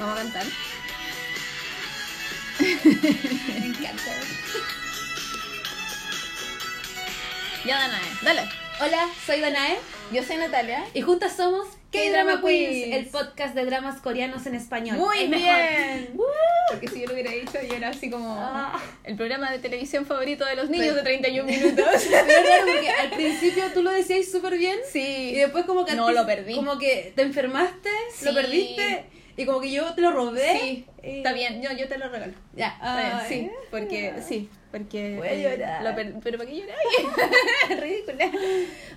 Vamos a cantar. Me encanta. Ya, Danae, dale. Hola, soy Danae Yo soy Natalia. y juntas somos K-Drama Queens, el podcast de dramas coreanos en español. Muy Es bien. Porque si yo lo hubiera dicho, yo era así como Ah. el programa de televisión favorito de los niños Pero- de 31 minutos. Pero es raro porque al principio tú lo decías súper bien y sí. después como que No, lo perdí. Como que te enfermaste, lo Sí. perdiste y como que yo te lo robé. Sí, y- está bien, yo, yo te lo regalo. Ya, Está bien, ay. sí, porque sí, porque Voy a eh, llorar. lo per- pero ¿para qué llorar? Ridícula.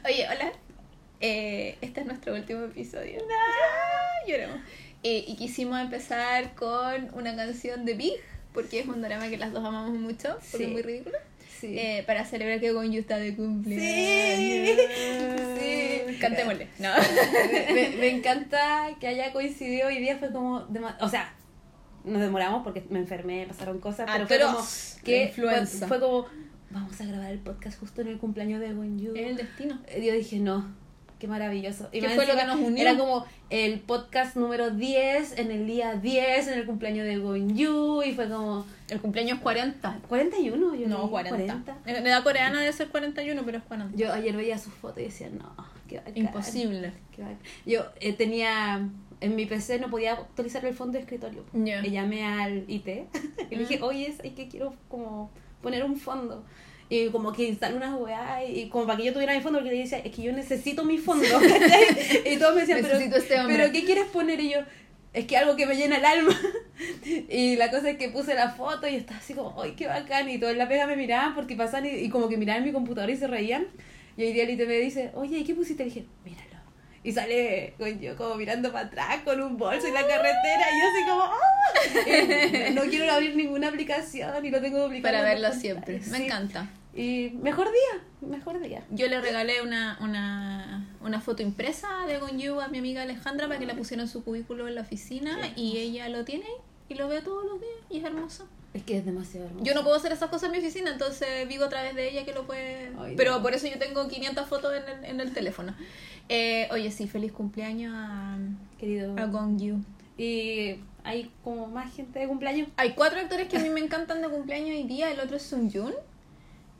Oye, hola. Eh, este es nuestro último episodio. Ah, lloramos. Eh, y quisimos empezar con una canción de Big, porque es un drama que las dos amamos mucho, porque Sí. es muy ridículo. Sí. Eh, para celebrar que Gonju está de cumpleaños. Sí. Sí. Cantémosle. No. me, me encanta que haya coincidido hoy día, fue como, o sea, nos demoramos porque me enfermé, pasaron cosas, pero fue como que influenza. fue, fue como, vamos a grabar el podcast justo en el cumpleaños de Wonju. Es el destino. Y Yo dije, no, qué maravilloso. Y ¿Qué fue lo encima que nos unió? Era como el podcast número 10, en el día 10, en el cumpleaños de Wonju, y fue como, El cumpleaños 40. 41, yo No, leí, 40. En edad coreana debe ser 41, pero es 40. Yo ayer veía sus fotos y decía, no, qué bacán. Imposible. Qué bacán. Yo eh, tenía en mi PC no podía actualizar el fondo de escritorio. Ya. Y llamé al IT y le dije, oye, es que quiero como poner un fondo. Y como que instalé unas weá y como para que yo tuviera mi fondo, porque le decía, es que yo necesito mi fondo. y todos me decían, pero, este pero ¿qué quieres poner? Y yo, es que algo que me llena el alma. y la cosa es que puse la foto y estaba así como, ¡ay, qué bacán! Y todos en la pega me miraban porque pasaban y, y como que miraban mi computador y se reían. Y hoy día el IT me dice, oye, ¿y qué pusiste? Le dije, míralo. Y sale con yo como mirando para atrás con un bolso en la carretera y yo así como. Y no quiero abrir ninguna aplicación y lo tengo duplicado. Para verlo siempre. Me Sí. encanta. Y mejor día, mejor día. Yo le regalé una, una, una foto impresa de Gonju a mi amiga Alejandra para que la pusiera en su cubículo en la oficina y ella lo tiene y lo ve todos los días y es hermoso. Es que es demasiado hermoso. Yo no puedo hacer esas cosas en mi oficina, entonces vivo a través de ella que lo puede... Ay, Pero no. por eso yo tengo 500 fotos en el, en el teléfono. Eh, oye, sí, feliz cumpleaños a, Querido. a Gonju. Y hay como más gente de cumpleaños. Hay cuatro actores que a mí me encantan de cumpleaños hoy día. El otro es Sun Jun.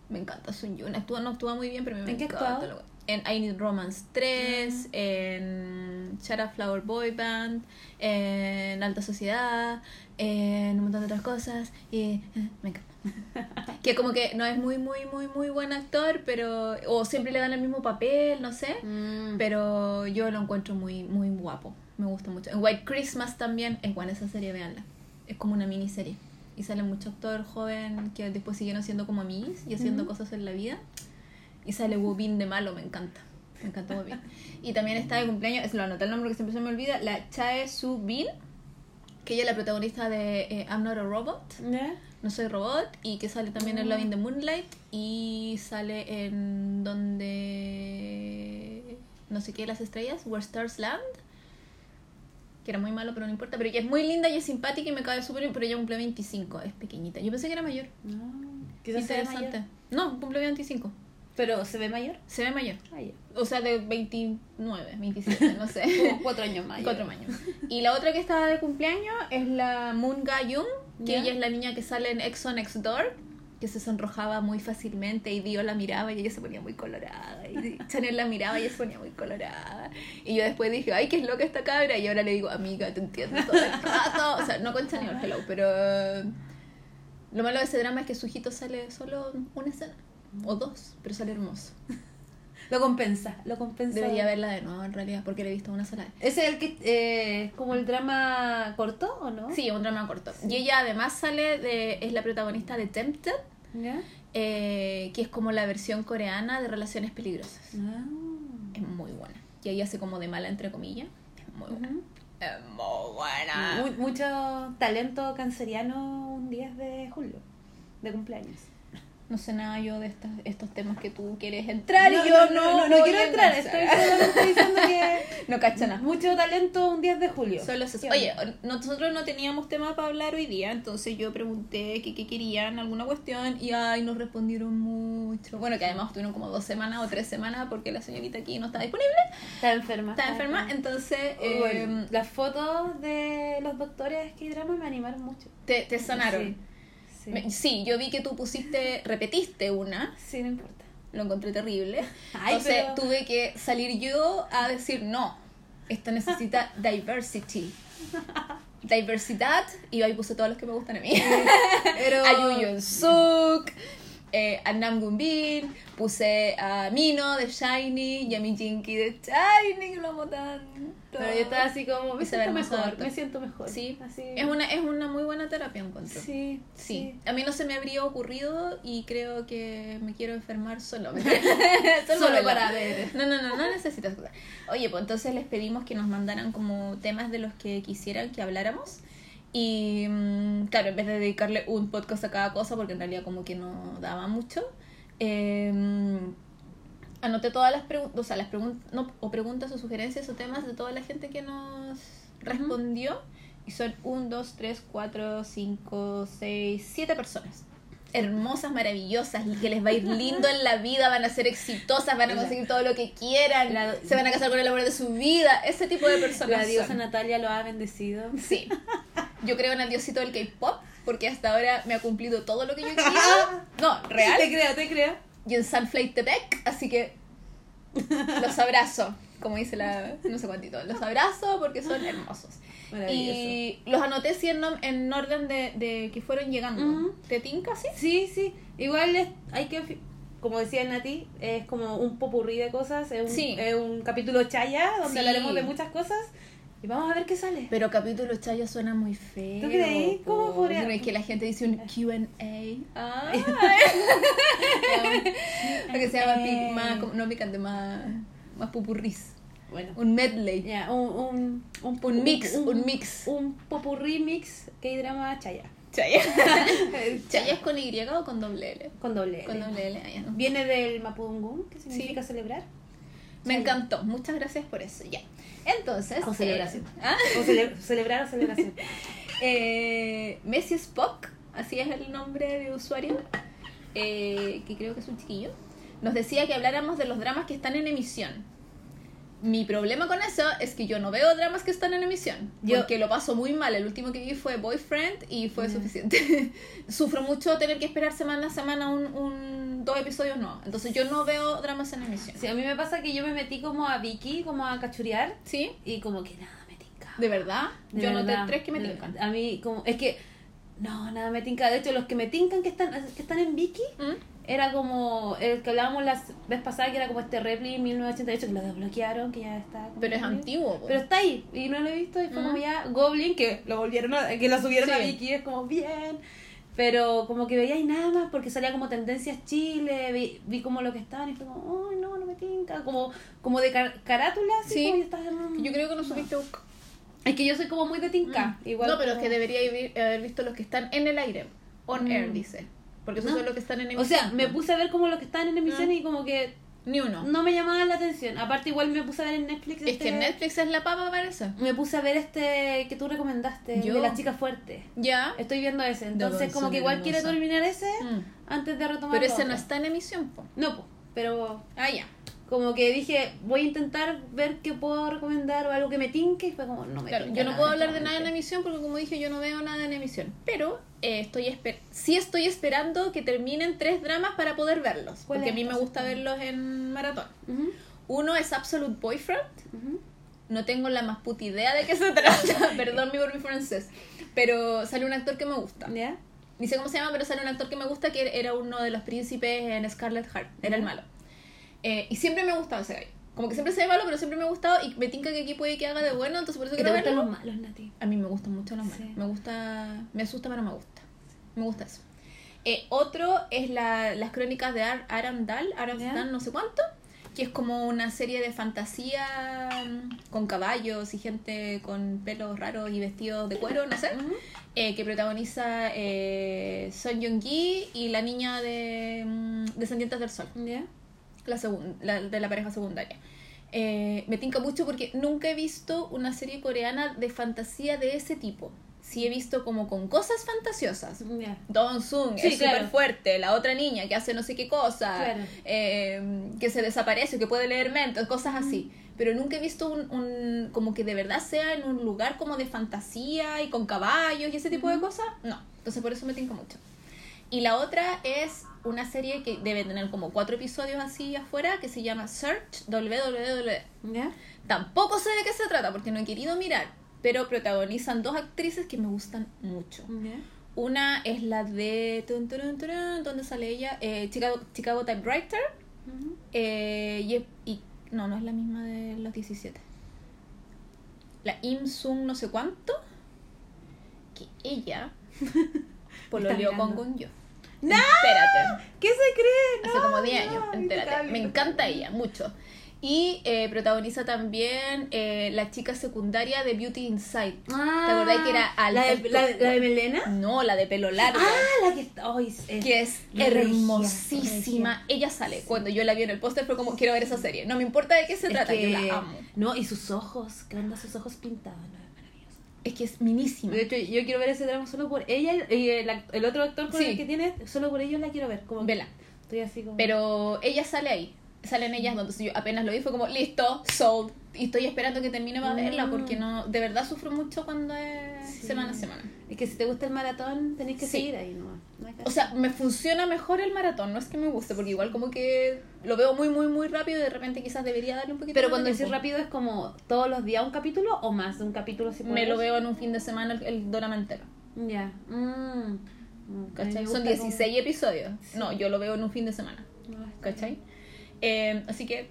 Me encanta Sun Jun. Actúa, no actúa muy bien, pero me ¿En qué encanta. actuado? En I Need Romance 3, en Shut Up Flower Boy Band, en Alta Sociedad, en un montón de otras cosas. Y eh, me encanta. que como que no es muy, muy, muy, muy buen actor, pero... O siempre le dan el mismo papel, no sé. Mm. Pero yo lo encuentro muy, muy guapo. Me gusta mucho. En White Christmas también es buena esa serie, veanla. Es como una miniserie. Y sale mucho actor joven que después siguieron siendo como amigos y haciendo cosas en la vida. Y sale Wobin de malo, me encanta. Me encanta Wobin. y también está de cumpleaños, es lo anoté el nombre que siempre se me olvida, la Chae Su Bin, que ella es la protagonista de eh, I'm Not a Robot. ¿Ya? No soy robot y que sale también en Ah. Loving the Moonlight y sale en donde no sé qué las estrellas, Where Stars Land, que era muy malo pero no importa, pero ella es muy linda y es simpática y me cae súper bien, pero ella cumple 25, es pequeñita. Yo pensé que era mayor. No. Quizás ve Interesante. mayor. No, cumple 25. Pero se ve mayor. Se ve mayor. Ah. O sea, de 29, 27, no sé. Como cuatro años mayor. Cuatro años. Y la otra que estaba de cumpleaños es la Moon Ga-yoon, que ¿Ya? ella es la niña que sale en Exo Next Door, que se sonrojaba muy fácilmente y Dio la miraba y ella se ponía muy colorada. Y Chanel la miraba y ella se ponía muy colorada. Y yo después dije, ay, qué es loca esta cabra. Y ahora le digo, amiga, te entiendo todo el rato. O sea, no con Chanel, hello, pero... Lo malo de ese drama es que su hijito sale solo una escena. O dos, pero sale hermoso. Lo compensa, lo compensa. Debería verla de nuevo en realidad, porque la he visto una sola vez. ¿Ese es el que eh, como el drama corto o no? Sí, un drama corto. Y ella además sale de. es la protagonista de Tempted, eh, que es como la versión coreana de Relaciones Peligrosas. Ah. Es muy buena. Y ella hace como de mala, entre comillas. Es muy buena. Es muy buena. Mu- mucho talento canceriano un 10 de julio, de cumpleaños. No sé nada yo de estos temas que tú quieres entrar no, y yo no, no, no, no voy quiero entrar, estoy solamente diciendo que No cacha nada. mucho talento un 10 de julio. Solo eso. Oye, nosotros no teníamos tema para hablar hoy día, entonces yo pregunté que qué querían, alguna cuestión, y ay, nos respondieron mucho. Bueno, que además tuvieron como dos semanas o tres semanas porque la señorita aquí no está disponible, está enferma. está enferma, entonces eh, Bueno, las fotos de los doctores que drama me animaron mucho. te, te sanaron. Sí, sí. Me- sí, yo vi que tú pusiste, repetiste una, Sí, no importa. lo encontré terrible. Ay, Entonces pero- tuve que salir yo a decir no. Esto necesita diversity. Diversidad. Y ahí puse todos los que me gustan a mí. Pero- a Yeon Suk, eh, a Nam Bin, puse a Mino de Shiny y a Mi Jinky de Shiny, que lo amo tanto. Pero yo estaba así como, me siento mejor, harto. me siento mejor. Sí, así. es una, es una muy buena terapia, encuentro. Sí, Sí. a mí no se me habría ocurrido y creo que me quiero enfermar solo. Solo para ver. No, no, no, no necesitas. Oye, pues entonces les pedimos que nos mandaran como temas de los que quisieran que habláramos. Y mm, claro, en vez de dedicarle un podcast a cada cosa, porque en realidad como que no daba mucho, eh, anoté todas las preguntas, o sea, las preguntas, no, o preguntas o sugerencias o temas de toda la gente que nos respondió. Y son 1, 2, 3, 4, 5, 6, 7 personas. Hermosas, maravillosas, que les va a ir lindo en la vida, van a ser exitosas, van a conseguir todo lo que quieran, La- se van a casar con el amor de su vida, ese tipo de personas. La diosa son. Natalia lo ha bendecido. Sí. Yo creo en el diosito del K-pop porque hasta ahora me ha cumplido todo lo que yo querido. No, real. Te creo, te creo. Y en Sunflake Tepec, así que los abrazo, como dice la no sé cuántito, los abrazo porque son hermosos. Y los anoté sí en, en orden de, de que fueron llegando. Ujú. ¿Te tinca sí? Sí, sí. Igual es- hay que, como decía Nati, es como un popurrí de cosas. Es un, Sí. es un capítulo chaya donde Sí. hablaremos de muchas cosas. Y vamos a ver qué sale. Pero capítulo chaya suena muy feo. ¿Tú creí? ¿Cómo po. podría- es que la gente dice un Q&A. Ay. Porque se llama más, no picante, más, más pupurris. Bueno. Un medley. Ya, un, un, Un mix, un mix. Un popurrí mix K-drama chaya. Chaya. Chaya es con Y o con doble L. Con doble L. Con doble L, ah. Viene del Mapudungun, que significa Sí. celebrar. Me encantó. Muchas gracias por eso. Ya. Entonces. O celebración. eh, ¿ah? O cele- celebrar o celebración. Eh, Messi Spock, así es el nombre de usuario, eh, que creo que es un chiquillo, nos decía que habláramos de los dramas que están en emisión. Mi problema con eso es que yo no veo dramas que están en emisión. Yo- porque lo paso muy mal. El último que vi fue Boyfriend y fue Ya. suficiente. Sufro mucho tener que esperar semana a semana un, un- dos episodios no. Entonces yo no veo dramas en emisión. Sí, a mí me pasa que yo me metí como a Vicky, como a cachurear. ¿Sí? Y como que nada me tinca. ¿De verdad? De yo noté tres que me De- tincan. A mí, como, es que, no, nada me tinca. De hecho, los que me tincan que están, que están en Vicky, ¿Mm? era como el que hablábamos la vez pasada, que era como este Repli 1988, que lo desbloquearon, que ya está. Pero es antiguo. po. Pero está ahí, y no lo he visto, y fue Mm. como ya Goblin, que lo volvieron a, que lo subieron a. Vicky, es como bien. Pero como que veía y nada más, porque salía como tendencias Chile, vi, vi como lo que estaban y fue como, ay no, no me tinca, como, como de car- carátula, así Sí. como yo estaba, "Mm". Yo creo que no supiste buscar. Es que yo soy como muy de tinca. Igual no, pero es que debería haber- visto los que están en el aire. On Mm. air, dice. Porque esos No. son los que están en O emisión. sea, me puse a ver como los que estaban en emisión Mm. y como que Ni uno. no me llamaban la atención. Aparte igual me puse a ver en Netflix Es este- que Netflix es la papa para eso. Me puse a ver este que tú recomendaste, Yo. de la chica fuerte. Ya. Estoy viendo ese. Entonces como que igual quiero terminar ese Mm. antes de retomar Pero ese no está en emisión, po. No, po, pero Ah, ya. Como que dije, voy a intentar ver qué puedo recomendar o algo que me tinque y fue como, no me Claro, yo no nada puedo hablar de nada en emisión porque como dije yo no veo nada en emisión. Pero eh, estoy esper sí estoy esperando que terminen tres dramas para poder verlos. ¿Cuál Porque a mí me gusta verlos en maratón. Uno es Absolute Boyfriend. No tengo la más puta idea de qué se trata. Perdón mi por mi francés. Pero sale un actor que me gusta. ¿Ya? Ni sé cómo se llama, pero sale un actor que me gusta que era uno de los príncipes en Scarlet Heart. Era el malo. Eh, y siempre me ha gustado ese gallo. Como que siempre se ve malo, pero siempre me ha gustado y me tinca que aquí puede que haga de bueno, entonces por eso ¿Que te quiero gustan verlo. los malos, Nati? A mí me gustan mucho los malos. Sí. Me gusta. Me asusta, pero me gusta. Me gusta eso. Eh, otro es la, las crónicas de Ar Arandal, Arandal, no sé cuánto, que es como una serie de fantasía mm, con caballos y gente con pelos raros y vestidos de cuero, no sé, eh, que protagoniza eh, Son Young-gi y la niña de mm, Descendientes del Sol, ¿Ya? La, la de la pareja secundaria. Eh, me tinca mucho porque nunca he visto una serie coreana de fantasía de ese tipo. Sí he visto como con cosas fantasiosas. Ya. Don Sung Sí, es súper claro. fuerte, la otra niña que hace no sé qué cosa, Claro. eh, que se desaparece, que puede leer mentes, cosas así. Pero nunca he visto un, un- como que de verdad sea en un lugar como de fantasía y con caballos y ese tipo de cosas. No, entonces por eso me tinca mucho. Y la otra es una serie que debe tener como cuatro episodios así afuera que se llama Search www. ¿Ya? Tampoco sé de qué se trata porque no he querido mirar, pero protagonizan dos actrices que me gustan mucho. ¿Ya? Una es la de. tun, ¿Dónde sale ella? Eh, Chicago, Chicago Typewriter. Eh, y, y- No, no es la misma de los 17. La Im Sung, no sé cuánto. Que ella. Pololeó con mirando. ¡No! Espérate. ¿Qué se cree? Hace No, como 10 años, no, entérate. impecable, Me encanta ella, mucho. Y eh, protagoniza también eh, la chica secundaria de Beauty Inside. Ah, ¿Te acordás que era alta? ¿La de, la, de- la de Melena? No, la de pelo largo. Ah, la que está. ay, es- que es hermosísima. regia. Ella sale. Cuando yo la vi en el póster fue como, quiero ver esa serie. No me importa de qué se Es trata, que- yo la amo. No, y sus ojos, ¿qué onda sus ojos pintados? No, es que es minísima. De hecho, yo quiero ver ese drama solo por ella y el, el otro actor con Sí. el que tiene, solo por ellos la quiero ver. Como Vela. Estoy así como. Pero ella sale ahí. Salen ellas donde yo apenas lo vi fue como, listo, sold. Y estoy esperando que termine para verla porque no, de verdad sufro mucho cuando es Sí. semana a semana. Es que si te gusta el maratón, tenés que Sí. seguir ahí, ¿no? O sea, me funciona mejor el maratón, no es que me guste, porque igual como que lo veo muy, muy, muy rápido y de repente quizás debería darle un poquito Pero más cuando de decís rápido es como todos los días un capítulo o más de un capítulo si Me lo veo en un fin de semana el, el drama entero. Ya. Mm. Mm, ¿Cachai? Son gusta 16 episodios. Sí. No, yo lo veo en un fin de semana. No, está ¿Cachai? Eh, así que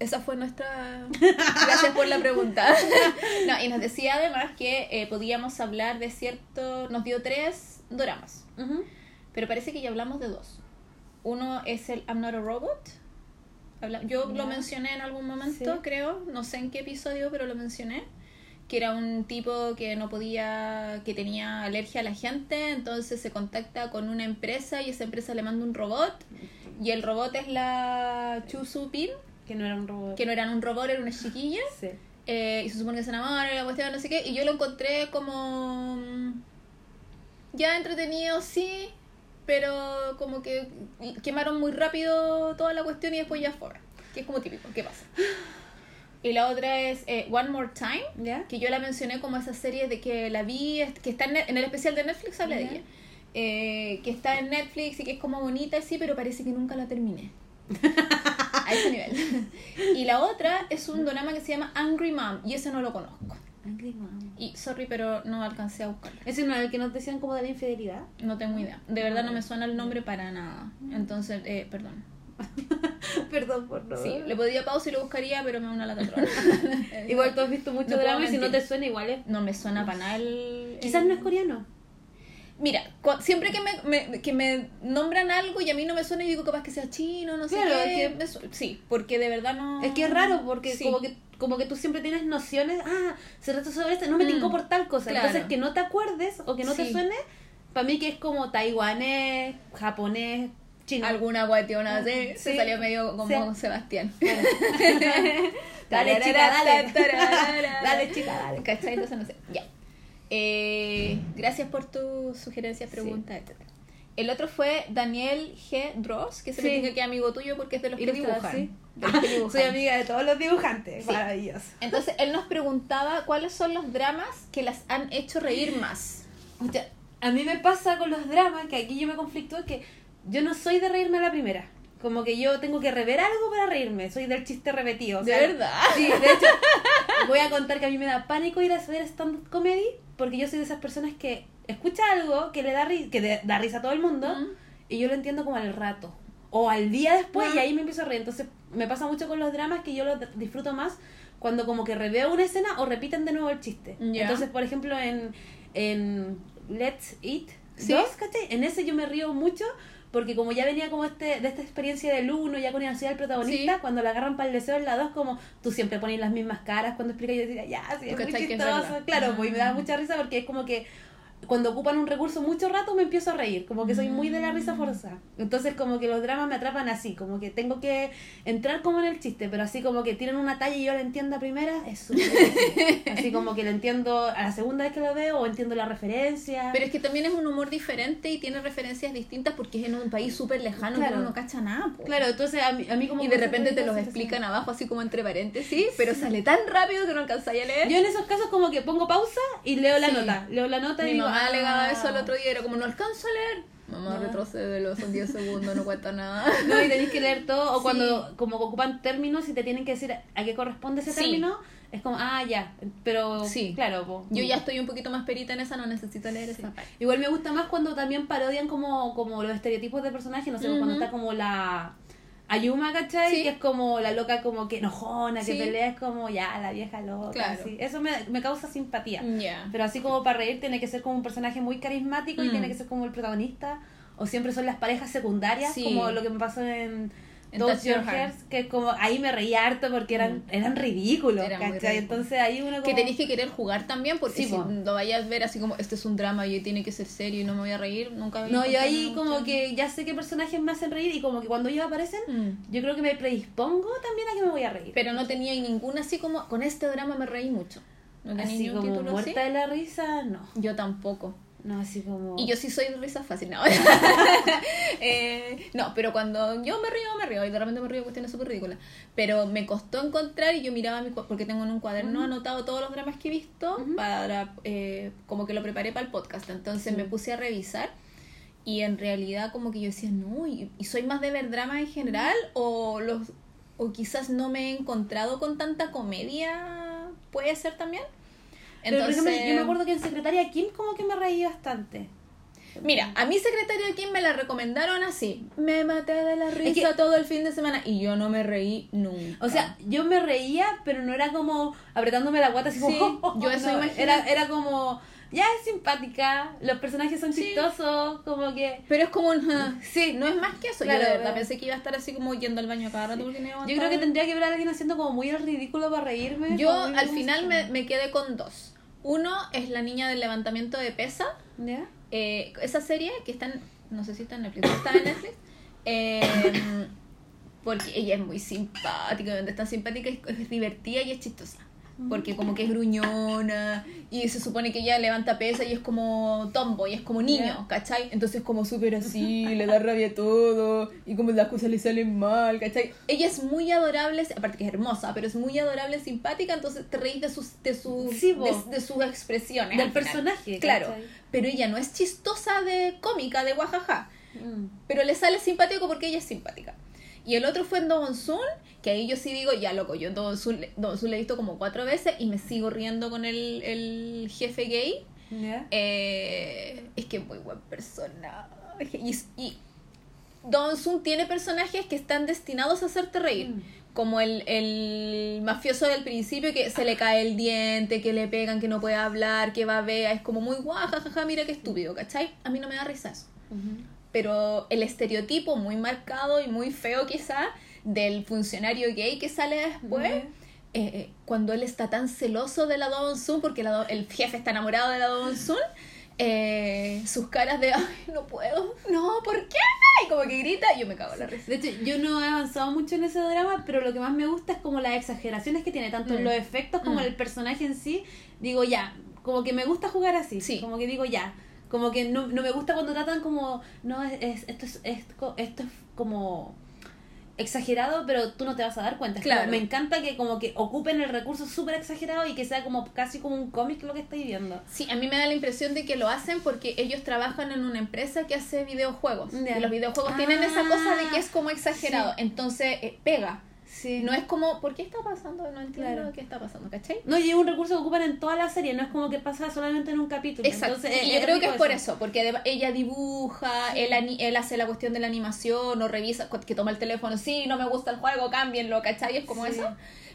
esa fue nuestra... Gracias por la pregunta. no, y nos decía además que eh, podíamos hablar de cierto... Nos dio tres doramas, pero parece que ya hablamos de dos. Uno es el I'm Not a Robot. Habla- Yo lo mencioné en algún momento, Sí. creo. No sé en qué episodio, pero lo mencioné. Que era un tipo que no podía, que tenía alergia a la gente, entonces se contacta con una empresa y esa empresa le manda un robot. Y el robot es la Chu Su Pin, Que no era un robot. que no eran un robot, era una chiquilla. Sí. Eh, y se supone que se enamora y la cuestión, no sé qué. Y yo lo encontré como. mm, Ya entretenido, sí. Pero como que quemaron muy rápido toda la cuestión y después ya fue. Que es como típico, ¿qué pasa? Y la otra es eh, One More Time. Que yo la mencioné como esa serie de que la vi, que está en, en el especial de Netflix, habla de ella. Eh, que está en Netflix y que es como bonita, sí, pero parece que nunca la terminé. A ese nivel. Y la otra es un drama que se llama Angry Mom, y ese no lo conozco. Angry Mom. Y sorry, pero no alcancé a buscarlo. ¿Ese no era el que nos decían como de la infidelidad? No tengo idea. De verdad no me suena el nombre para nada. Entonces, eh, perdón. Perdón por no. Sí, le podía pausa y lo buscaría, pero me da una lata. Igual tú has visto mucho No drama y si no te suena igual es... No me suena para nada el... Quizás no es coreano. Mira, siempre que me, me- que me nombran algo y a mí no me suena, y digo capaz que sea chino, no sé Claro, qué. es que- me sí, porque de verdad no. Es que es raro porque Sí. como que como que tú siempre tienes nociones, ah, se trata sobre esto, no me Mm, por tal cosa. claro. Entonces que no te acuerdes o que no te Sí. suene, para mí que es como taiwanés, japonés, chino. Alguna guationa así, se Sí. salió medio como Sí. Sebastián. Dale, chica, dale. Dale, chica, dale. ¿Cachai? Entonces no sé. Ya. Eh, gracias por tus sugerencias, preguntas, etcétera. El otro fue Daniel G. Dross, que se me Sí. dice que es amigo tuyo porque es de los que dibujan. sí. De. Soy amiga de todos los dibujantes. Sí. Maravilloso. Entonces él nos preguntaba cuáles son los dramas que las han hecho reír más. O sea, a mí me pasa con los dramas que aquí yo me conflictúo que yo no soy de reírme a la primera. Como que yo tengo que rever algo para reírme. Soy del chiste repetido. o ¿De sea, verdad? Sí, de hecho, voy a contar que a mí me da pánico ir a hacer stand-up comedy porque yo soy de esas personas que escucha algo que le da, ri- que da risa a todo el mundo y yo lo entiendo como al rato. O al día después y ahí me empiezo a reír. Entonces me pasa mucho con los dramas que yo los disfruto más cuando como que reveo una escena o repiten de nuevo el chiste. Entonces, por ejemplo, en, en Let's Eat ¿Sí? 2, ¿cachai? En ese yo me río mucho porque como ya venía como este de esta experiencia del uno, ya conocía al protagonista, Sí. cuando la agarran para el deseo en la dos, como tú siempre pones las mismas caras cuando explicas, yo decía, ya, sí, es muy chistoso. Claro, pues y me da Ah. mucha risa porque es como que cuando ocupan un recurso mucho rato me empiezo a reír, como que soy muy de la risa Mm. forzada. Entonces como que los dramas me atrapan así, como que tengo que entrar como en el chiste, pero así como que tienen una talla y yo la entiendo a primera, es súper. Así como que lo entiendo a la segunda vez que lo veo o entiendo la referencia. Pero es que también es un humor diferente y tiene referencias distintas porque es en un país súper lejano Claro. que uno no cacha nada. po. Claro, entonces a mí, a mí como Y de repente te los explican abajo así como entre paréntesis, pero sale tan rápido que no alcanzáis a leer. Yo en esos casos como que pongo pausa y leo la Sí. nota. Leo la nota y digo, ah. alegaba eso el otro día, era como, no alcanzo a leer. Mamá, No. retrocédelo, son 10 segundos, no cuenta nada. No, y tenéis que leer todo. O Sí. cuando como ocupan términos y te tienen que decir a qué corresponde ese Sí. término, es como, ah, ya. Pero, Sí. claro. po. Yo ya estoy un poquito más perita en esa, no necesito leer Sí. esa. Igual me gusta más cuando también parodian como, como los estereotipos de personajes, no sé, cuando está como la Ayuma, ¿cachai? Sí. Que es como la loca como que enojona, que pelea, es como ya, la vieja loca. Claro. así. Eso me, me causa simpatía. Pero así como para reír tiene que ser como un personaje muy carismático y Mm. tiene que ser como el protagonista. O siempre son las parejas secundarias, Sí. como lo que me pasó En Touch Your Heart. Que como ahí me reí harto porque eran, eran ridículos, Eran ridículos. Entonces ahí uno como... Que tenéis que querer jugar también, porque Sí, si po. lo vayas a ver así como, este es un drama y tiene que ser serio y no me voy a reír, nunca No, yo ahí como que ya sé qué personajes me hacen reír y como que cuando ellos aparecen, Mm. yo creo que me predispongo también a que me voy a reír. Pero no tenía ninguna así como, con este drama me reí mucho. No tenía así como título así. muerta de la risa, no. Yo tampoco. No, así como... Y yo sí soy de risa fácil, no. Eh, no, pero cuando yo me río, me río. Y de repente me río de cuestiones súper ridículas. Pero me costó encontrar y yo miraba mi... Porque tengo en un cuaderno Ujú. anotado todos los dramas que he visto para... eh, como que lo preparé para el podcast. Entonces me puse a revisar. Y en realidad como que yo decía, no, y, y soy más de ver dramas en general o los... O quizás no me he encontrado con tanta comedia, puede ser también. Pero, por Entonces, ejemplo, yo me acuerdo que en Secretaria Kim como que me reí bastante. Mira, a mi secretario de Kim me la recomendaron así. Me maté de la risa que- todo el fin de semana y yo no me reí nunca. O sea, yo me reía, pero no era como apretándome la guata así como... Sí, yo eso no. Era, era como, ya es simpática, los personajes son Sí. chistosos, como que... pero es como un... ah, Sí, No es más que eso. Claro, yo de verdad pero- pensé que iba a estar así como yendo al baño cada rato porque no iba a Yo creo que tendría que ver a alguien haciendo como muy el ridículo para reírme. Yo al final me, me quedé con dos. Uno es la niña del levantamiento de pesa. ¿Ya? Eh, esa serie que está en, no sé si está en Netflix, está en Netflix. Eh, porque ella es muy simpática, donde está simpática, es, es divertida y es chistosa. Porque como que es gruñona y se supone que ella levanta pesa y es como tomboy, es como niño. ¿cachai? Entonces como súper así, le da rabia a todo y como las cosas le salen mal, ¿cachai? Ella es muy adorable, aparte que es hermosa, pero es muy adorable, simpática, entonces te reís de sus, de sus, Sí, de, de sus expresiones. Del personaje, Claro, ¿cachai? pero ella no es chistosa de cómica, de guajaja. Mm. Pero le sale simpático porque ella es simpática. Y el otro fue en Don Sun, que ahí yo sí digo, ya loco, yo Don Sun, Don Sun le he visto como cuatro veces y me sigo riendo con el, el jefe gay. ¿Ya? Eh, es que es muy buen personaje. Y, y Don Sun tiene personajes que están destinados a hacerte reír. Mm. Como el, el mafioso del principio que se le cae el diente, que le pegan, que no puede hablar, que va a ver, es como muy guau, jajaja, mira qué estúpido, ¿cachai? A mí no me da risa eso. Pero el estereotipo muy marcado y muy feo quizá del funcionario gay que sale después, eh, eh, cuando él está tan celoso de la Don Sun, porque la Do- el jefe está enamorado de la Don Sun, eh, sus caras de, ay, no puedo, no, ¿por qué? Y como que grita, yo me cago en la risa. De hecho, yo no he avanzado mucho en ese drama, pero lo que más me gusta es como las exageraciones que tiene, tanto en Mm. los efectos como Mm. el personaje en sí. Digo, ya, como que me gusta jugar así. Sí. Como que digo, ya. Como que no, no me gusta cuando tratan como, no, es, es- esto, es, es co- esto es como exagerado, pero tú no te vas a dar cuenta. Como- Claro. me encanta que como que ocupen el recurso súper exagerado y que sea como casi como un cómic lo que estáis viendo. Sí, a mí me da la impresión de que lo hacen porque ellos trabajan en una empresa que hace videojuegos. Y los videojuegos tienen esa cosa de que es como exagerado. Sí. Entonces, eh, pega. Sí. No es como, ¿por qué está pasando? No entiendo Claro. qué está pasando, ¿cachai? No, y es un recurso que ocupan en toda la serie, no es como que pasa solamente en un capítulo. Exacto. Entonces, y yo creo que es por eso, porque ella dibuja, él, él hace la cuestión de la animación o revisa, que toma el teléfono, sí, no me gusta el juego, cámbienlo, ¿cachai? Es como Sí. eso.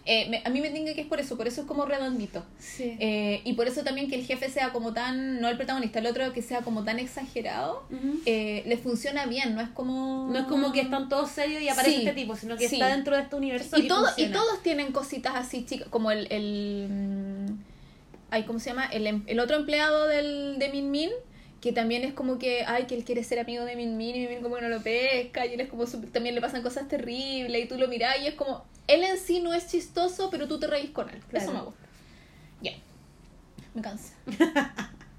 Eh, me- a mí me tinca que es por eso, por eso es como redondito. Sí. Eh, y por eso también que el jefe sea como tan, no el protagonista, el otro que sea como tan exagerado, Ujú. eh, le funciona bien, no es como... No es como que están todos serios y aparece Sí. este tipo, sino que Sí. está dentro de este universo. Y, todo, y todos tienen cositas así, chicas, como el... el mm, ay, ¿Cómo se llama? El, em- el otro empleado del, de Min Min, que también es como que, ay, que él quiere ser amigo de Min Min y Min Min como que no lo pesca, y él es como, también le pasan cosas terribles, y tú lo mirás y es como, él en sí no es chistoso, pero tú te reís con él. Claro. Eso me gusta. Ya. Me cansa.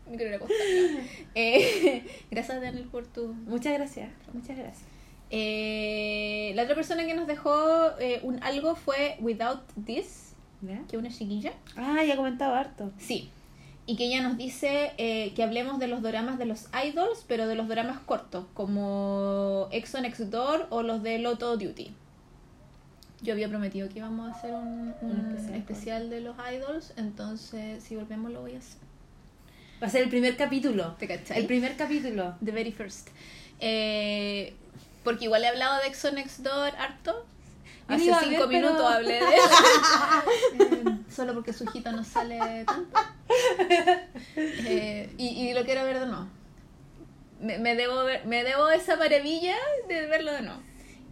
me quiero ir a acostar. Eh, gracias, Daniel, por tu Muchas gracias, muchas gracias. eh, la otra persona que nos dejó eh, un algo fue Without This, ¿Ya? que es una chiquilla. Ah, ya he comentado harto. Sí. Y que ella nos dice eh, que hablemos de los doramas de los idols, pero de los doramas cortos, como Exo Next Door o los de Loto Duty. Yo había prometido que íbamos a hacer un, un Un especial, especial, de los idols, entonces si volvemos lo voy a hacer. Va a ser el primer capítulo. ¿Te cachai? El primer capítulo. The very first. Eh, porque igual he hablado de Exo Next Door harto. Hace cinco ver, pero- minutos hablé de Eh, Solo porque su hijita no sale tanto. Eh, y, y lo quiero ver de nuevo. Me, me debo ver- me debo esa maravilla de verlo de nuevo.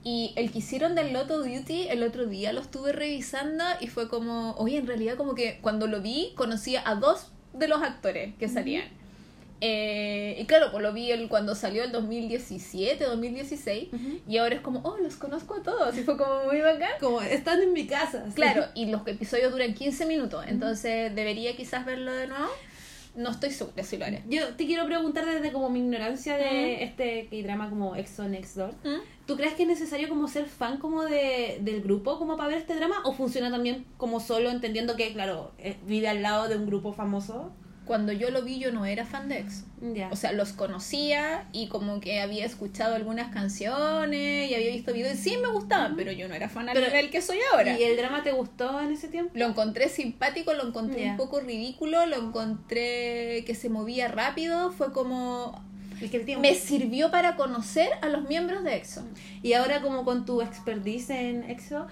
Y el que hicieron del Lotto Duty el otro día lo estuve revisando y fue como, oye, en realidad como que cuando lo vi conocía a dos de los actores que salían. Eh, y claro, pues lo vi el, cuando salió el 2017, 2016, Ujú. y ahora es como, oh, los conozco a todos, y fue como muy bacán. Como están en mi casa. sí. Claro, y los episodios duran 15 minutos, entonces debería quizás verlo de nuevo. No estoy segura si lo haré. Yo te quiero preguntar desde como mi ignorancia de este K-drama como Exo Next Door. ¿Tú crees que es necesario como ser fan como de, del grupo como para ver este drama? ¿O funciona también como solo entendiendo que, claro, eh, vive al lado de un grupo famoso? Cuando yo lo vi yo no era fan de EXO. O sea, los conocía y como que había escuchado algunas canciones y había visto videos y sí me gustaban, pero yo no era fan al Pero- nivel que soy ahora. ¿Y el drama te gustó en ese tiempo? Lo encontré simpático, lo encontré un poco ridículo, lo encontré que se movía rápido, fue como... Es que el tiempo. Me sirvió para conocer a los miembros de EXO. Y ahora como con tu expertise en EXO,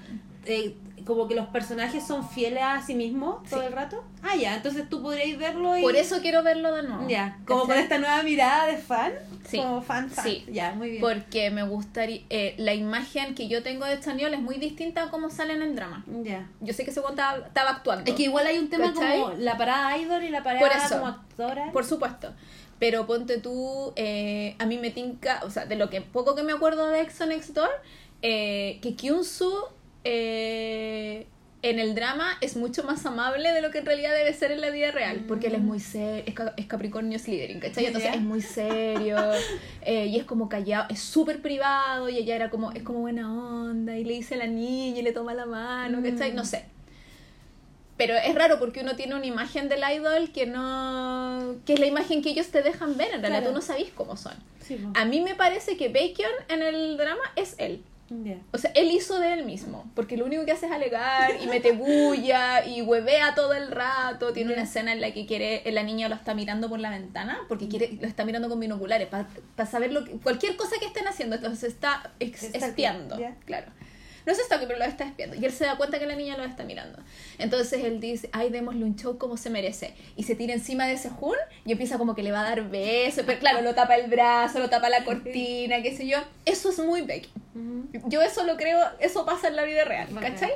eh, como que los personajes son fieles a sí mismos todo Sí. el rato. Ah, ya, entonces tú podrías verlo y... Por eso quiero verlo de nuevo. Ya, como con esta nueva mirada de fan. Sí. Como fan, fan. Sí. Ya, muy bien. Porque me gustaría... eh, la imagen que yo tengo de Chanyeol es muy distinta a cómo sale en el drama. Ya. Yo sé que ese weón estaba, estaba actuando. Es que igual hay un tema ¿Cachai? como la parada idol y la parada Por eso. como actora. Por supuesto. Pero ponte tú, eh, a mí me tinca, o sea, de lo que poco que me acuerdo de EXO Next Door, eh, que Kyunsu eh, en el drama es mucho más amable de lo que en realidad debe ser en la vida real, porque él es muy serio, es, ca- es Capricornio Slytherin, ¿cachai? Entonces Ya. es muy serio eh, y es como callado, es súper privado y ella era como, es como buena onda y le dice a la niña y le toma la mano, ¿cachai? Mm. No sé. Pero es raro porque uno tiene una imagen del idol que no. que es la imagen que ellos te dejan ver. En realidad Claro. tú no sabes cómo son. Sí. A mí me parece que Bacon en el drama es él. O sea, él hizo de él mismo. Porque lo único que hace es alegar y mete bulla y huevea todo el rato. Tiene una escena en la que quiere. La niña lo está mirando por la ventana porque quiere lo está mirando con binoculares para saber lo que, cualquier cosa que estén haciendo. Entonces está ex- Está espiando. Claro. No se stalking, pero lo está espiando. Y él se da cuenta que la niña lo está mirando. Entonces él dice, ay, démosle un show como se merece. Y se tira encima de ese Jun y empieza como que le va a dar besos. Pero claro, lo tapa el brazo, lo tapa la cortina, qué sé yo. Eso es muy Becky. Yo eso lo creo, eso pasa en la vida real. ¿cachai?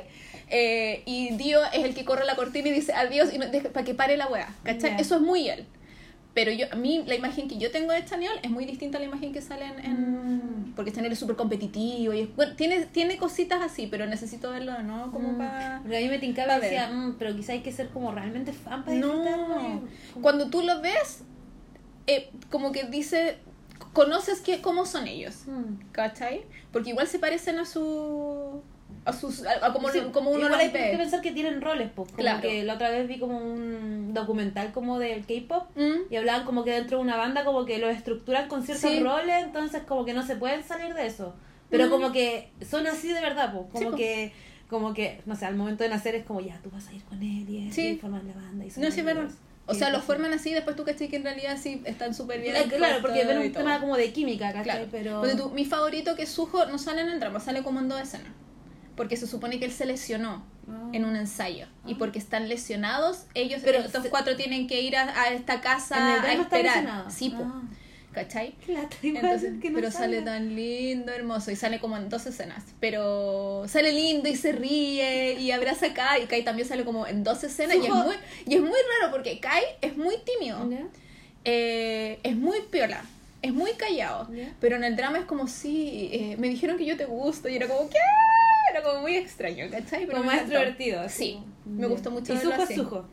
Eh, y Dio es el que corre la cortina y dice adiós y no, para que pare la wea, ¿cachai? Eso es muy él. Pero yo, a mí la imagen que yo tengo de Chanyeol es muy distinta a la imagen que sale en... en- Mm. Porque Chanyeol es súper competitivo y es- bueno, tiene, tiene cositas así, pero necesito verlo de nuevo como Mm. para... Porque a mí me tincaba y decía, ver. "Mm, pero quizá hay que ser como realmente fan para No. disfrutarlo. Cuando tú lo ves, eh, como que dice, conoces que, cómo son ellos. Mm. ¿Cachai? Porque igual se parecen a su. A sus. a, a como, Sí, como uno igual hay que pensar que tienen roles, pues. Como Claro. que la otra vez vi como un documental como del K-pop Mm, y hablaban como que dentro de una banda como que los estructuran con ciertos Sí. roles, entonces como que no se pueden salir de eso. Pero Mm. como que son así de verdad, pues. Como Sí, que como que, no sé, al momento de nacer es como, ya, tú vas a ir con él y, Sí. y forman la banda. Y son No, sí, es verdad. O sea, los forman así, después tú cachai que en realidad sí están súper bien. Eh, Claro, porque y un tema como de química, ¿cachai? Claro. Pero... Ponte tú, mi favorito que es Suho no sale en el drama, sale como en dos escenas. Porque se supone que él se lesionó Ah. en un ensayo. Y porque están lesionados, ellos, Pero estos se- cuatro tienen que ir a, a esta casa a esperar. Sí, po. Ah. ¿Cachai? Entonces, que no pero sale tan lindo, hermoso, y sale como en dos escenas. Pero sale lindo y se ríe y abraza a Kai. Y Kai también sale como en dos escenas. Y es, muy, y es muy raro porque Kai es muy tímido. ¿Ya? Eh, es muy piola. Es muy callado. Pero en el drama es como si me dijeron que yo te gusto. Y era como, ¿qué? Era como muy extraño, ¿cachai? Pero Como más extrovertido. Sí, me Ya. gustó mucho Y sujo es sujo.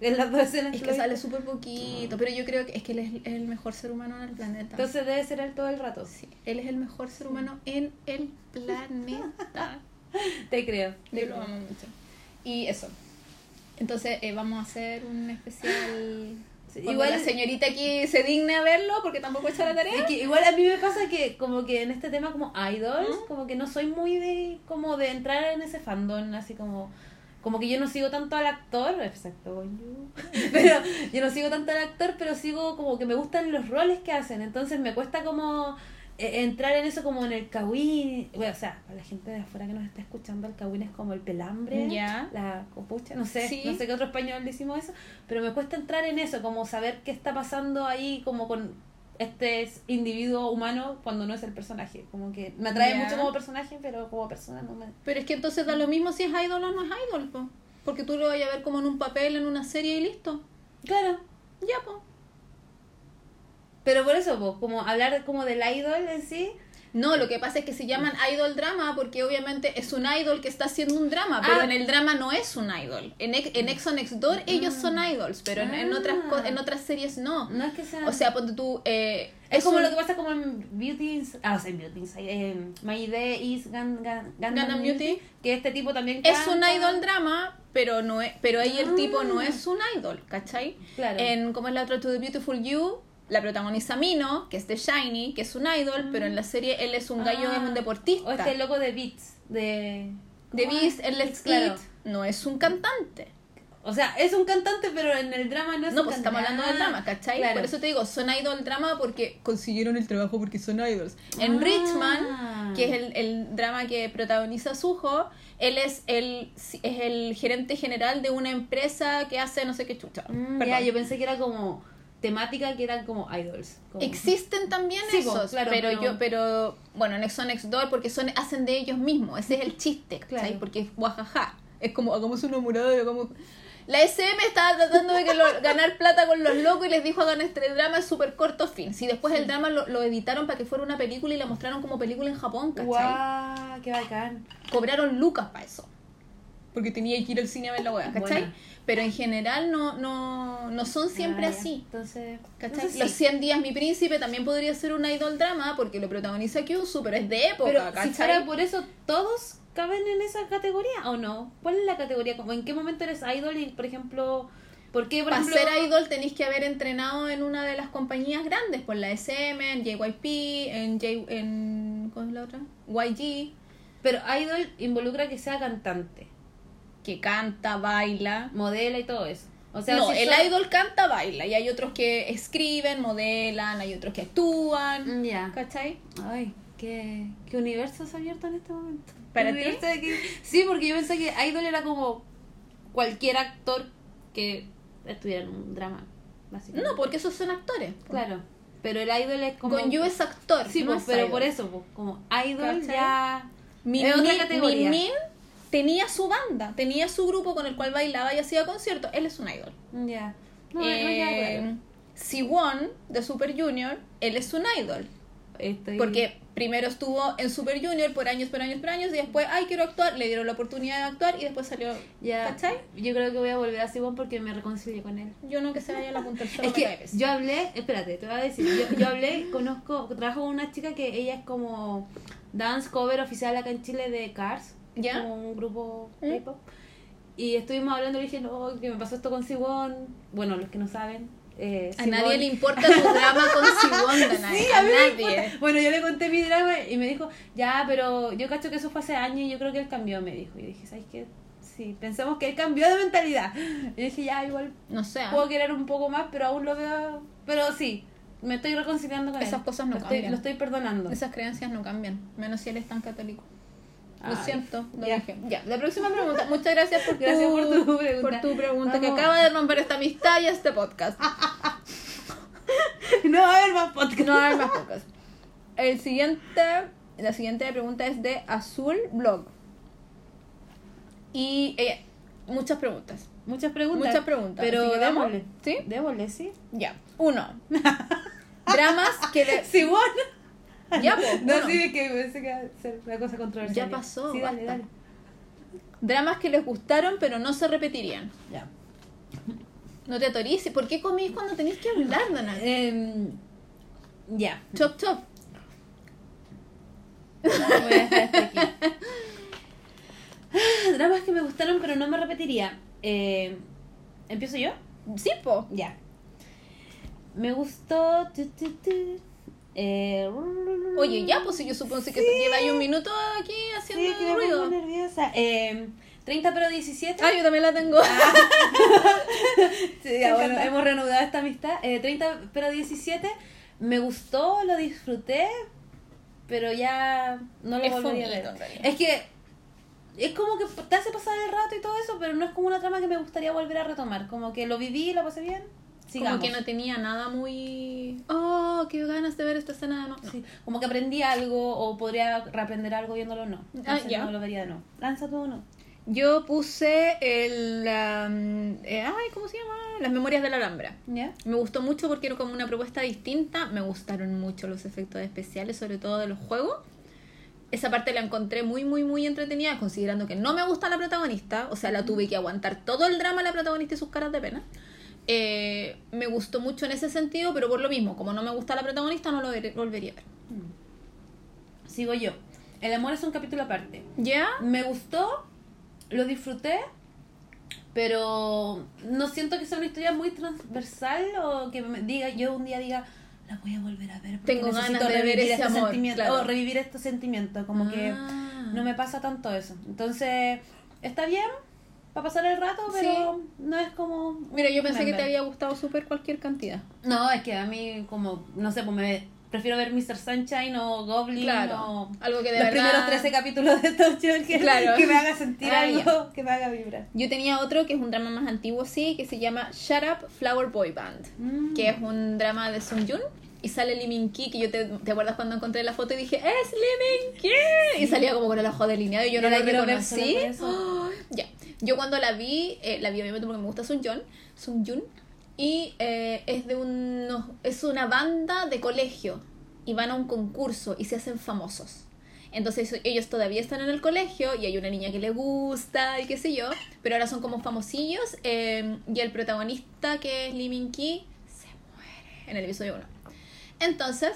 Las dos escenas Es que sale súper poquito. Pero yo creo que es que él es el mejor ser humano en el planeta. Entonces debe ser él todo el rato. Sí, él es el mejor ser humano en el planeta. Te creo. te lo amo mucho. Y eso. Entonces eh, vamos a hacer un especial. Cuando igual- la señorita aquí se digne a verlo porque tampoco he hecho la tarea. Es que igual a mí me pasa que como que en este tema como idols, como que no soy muy de como de entrar en ese fandom, así como como que yo no sigo tanto al actor, exacto, bonjour. pero yo no sigo tanto al actor, pero sigo como que me gustan los roles que hacen, entonces me cuesta como entrar en eso como en el kawin, bueno, o sea, para la gente de afuera que nos está escuchando, el kawin es como el pelambre, la copucha, no sé, Sí. no sé qué otro español decimos eso, pero me cuesta entrar en eso, como saber qué está pasando ahí como con este es individuo humano cuando no es el personaje, como que me atrae mucho como personaje, pero como persona no me... Pero es que entonces da lo mismo si es idol o no es idol, po. Porque tú lo vas a ver como en un papel, en una serie y listo. Claro, Ya, po. Pero por eso, po, como hablar como del idol en sí, No, lo que pasa es que se llaman idol drama porque obviamente es un idol que está haciendo un drama, pero Ah. en el drama no es un idol. En, Ex- en Exo Next Door ellos son idols, pero en, en otras en otras series no. no es que sea... O sea, ponte tú... Eh, es como un- lo que pasa como en Beauty ah, o sea, en Beauty en My Day is Gan, Gan, Gundam Gundam Beauty, Beauty. que este tipo también Es un canta. idol drama, pero no es, pero ahí el Ah. tipo no es un idol, ¿cachai? Claro. En como es la otra To The Beautiful You, la protagoniza Mino, que es de Shiny, que es un idol, pero en la serie él es un gallo, Ah. es un deportista. O este loco de Beats, de... de ¿cómo Beast, es? Claro. No es un cantante. O sea, es un cantante, pero en el drama no es No, un pues estamos hablando del Ah, drama, ¿cachai? claro. Por eso te digo, son idol drama porque consiguieron el trabajo porque son idols. En Ah. Richman, que es el, el drama que protagoniza Suho, él es el, es el gerente general de una empresa que hace no sé qué chucha. Mm, ya, yo pensé que era como temática que eran como idols. como- Existen también Sí, esos, claro, pero, pero- yo, pero bueno, en Exo Next Door porque son, hacen de ellos mismos, ese es el chiste. Claro. Porque es guajaja, es como hagamos una morada y hagamos... La SM estaba tratando de que lo- ganar plata con los locos y les dijo hagan este drama es súper corto fin. Si después el drama lo, lo editaron para que fuera una película y la mostraron como película en Japón, ¿cachai? Guau, qué bacán. Cobraron lucas para eso. Porque tenía que ir al cine a ver la wea, ¿cachai? Buena. Pero en general no, no, no son siempre Ah, así. Entonces, entonces Los sí. 100 días mi príncipe también podría ser un idol drama porque lo protagoniza Kyusu, pero es de época, Pero ¿cachai? si fuera por eso, ¿todos caben en esa categoría o no? ¿Cuál es la categoría? Como ¿En qué momento eres idol y, por ejemplo, por qué, por Para ejemplo... ser idol tenéis que haber entrenado en una de las compañías grandes, por la SM, en JYP, en, J, en ¿cómo es la otra? YG, Pero idol involucra que sea cantante, que canta, baila. modela y todo eso. O sea, no, si el idol canta, baila, y hay otros que escriben, modelan, hay otros que actúan, Mm, Ya. ¿cachai? Ay, qué, qué universo se ha abierto en este momento. ¿Para ti? que- Sí, porque yo pensé que Idol era como cualquier actor que estuviera en un drama. No, porque esos son actores. Claro, pero el Idol es como... Con Yu es actor. Sí, no pues, es pero idol. por eso, pues, como Idol ¿Cachai? ya... Min Es otra categoría. Min Min tenía su banda, tenía su grupo con el cual bailaba y hacía conciertos. Él es un idol. Ya. No, no, eh, claro. Siwon de Super Junior, él es un idol. Estoy- Porque primero estuvo en Super Junior por años, por años, por años, y después, ay, quiero actuar, le dieron la oportunidad de actuar y después salió. ya, ¿Cachai? yo creo que voy a volver a Simón porque me reconcilié con él. Yo no que se vaya a la punta Es que yo hablé, espérate, te voy a decir, yo, yo hablé, conozco, trabajo con una chica que ella es como dance cover oficial acá en Chile de Cars, ¿Ya? como un grupo ¿Mm? K-pop. Y estuvimos hablando y dije, no, que me pasó esto con Siwon. Bueno, los que no saben, Eh, A nadie le importa tu drama con Sibonda, Sí, a a nadie. Bueno, yo le conté mi drama y me dijo, ya, pero yo cacho que eso fue hace años y yo creo que él cambió, me dijo. Y dije, ¿sabes qué? Sí, pensamos que él cambió de mentalidad. Y dije, ya, igual No sé. ¿ah? puedo querer un poco más, pero aún lo veo. Pero sí, me estoy reconciliando con él. Esas cosas no lo estoy, cambian. Lo estoy perdonando. Esas creencias no cambian, menos si él es tan católico. Lo Ay, siento, lo ya. dije. Ya, la próxima pregunta. Muchas gracias por tu, Gracias por tu pregunta. por tu pregunta, que acaba de romper esta amistad y este podcast. no va a haber más podcast. No hay más podcast. El siguiente, la siguiente pregunta es de Azul Blog. Y eh, muchas preguntas. Muchas preguntas. Muchas preguntas. Pero démosle. ¿Sí? Démosle, sí. Ya. Uno. Dramas que le. Sí, bueno. Ya, pues. No, sí, es que pensé que ser una cosa controversial. Ya pasó, Sí, dale, basta. dale. Dramas que les gustaron pero no se repetirían. Ya. No te atorices. ¿Por qué comís cuando tenéis que hablar, Dana? Em, ya. Chop, chop. Voy a dejar aquí. Dramas que me gustaron, pero no me repetiría. Eh, ¿Empiezo yo? Sí, po. Ya. Me gustó. tu, tu, tu, eh, Oye, ya, pues yo supongo que te lleváis un minuto aquí Sí, haciendo que me ruido. pongo nerviosa. Eh, 30 pero 17. Ah, yo también la tengo. Sí, ya, bueno, hemos reanudado esta amistad. Eh, 30 pero 17. Me gustó, lo disfruté, pero ya no lo Es volvería a ver. Es que es como que te hace pasar el rato y todo eso, pero no es como una trama que me gustaría volver a retomar. Como que lo viví, lo pasé bien. Sigamos. Como que no tenía nada muy... Oh, qué ganas de ver esta escena de nuevo. No. Sí, como que aprendí algo o podría reaprender algo viéndolo o no. Ah, Entonces ya. no lo vería de no. Lanza tú o no. Yo puse el... um, eh, ay, ¿cómo se llama? Las Memorias de la Alhambra. ¿Ya? Me gustó mucho porque era como una propuesta distinta. Me gustaron mucho los efectos especiales, sobre todo de los juegos. Esa parte la encontré muy, muy, muy entretenida, considerando que no me gusta la protagonista. O sea, la tuve que aguantar todo el drama de la protagonista y sus caras de pena. Eh, me gustó mucho en ese sentido, pero por lo mismo, como no me gusta la protagonista, no lo volvería a ver. Sigo yo. El amor es un capítulo aparte. ¿Ya? Me gustó, lo disfruté, pero no siento que sea una historia muy transversal o que me diga yo un día diga la voy a volver a ver porque Tengo necesito ganas de ver revivir ese este amor, sentimiento claro. o revivir este sentimiento como que Ah. no me pasa tanto eso entonces está bien para pasar el rato pero no es como Mira, yo pensé que te había gustado súper cualquier cantidad. no es que a mí como no sé pues me prefiero ver Mr. Sunshine o Goblin Claro, o algo que de los verdad- primeros 13 capítulos de Top que, Claro. que me haga sentir Ah, algo que me haga vibrar Yo tenía otro que es un drama más antiguo, sí, que se llama Shut Up Flower Boy Band. Mm. que es un drama de Sung Jun y sale Lee Min Ki que yo te, te acuerdas cuando encontré la foto y dije es Lee Min Ki y salía como con el ojo delineado y yo, Yo no la lo quiero ver reconocí. ¡Oh! ya yo cuando la vi eh, la vi obviamente porque me gusta Sung Jun Sung Jun y eh, es de unos es una banda de colegio y van a un concurso y se hacen famosos entonces ellos todavía están en el colegio y hay una niña que le gusta y qué sé yo, pero ahora son como famosillos eh, y el protagonista que es Lee Min Ki se muere en el episodio 1. Entonces,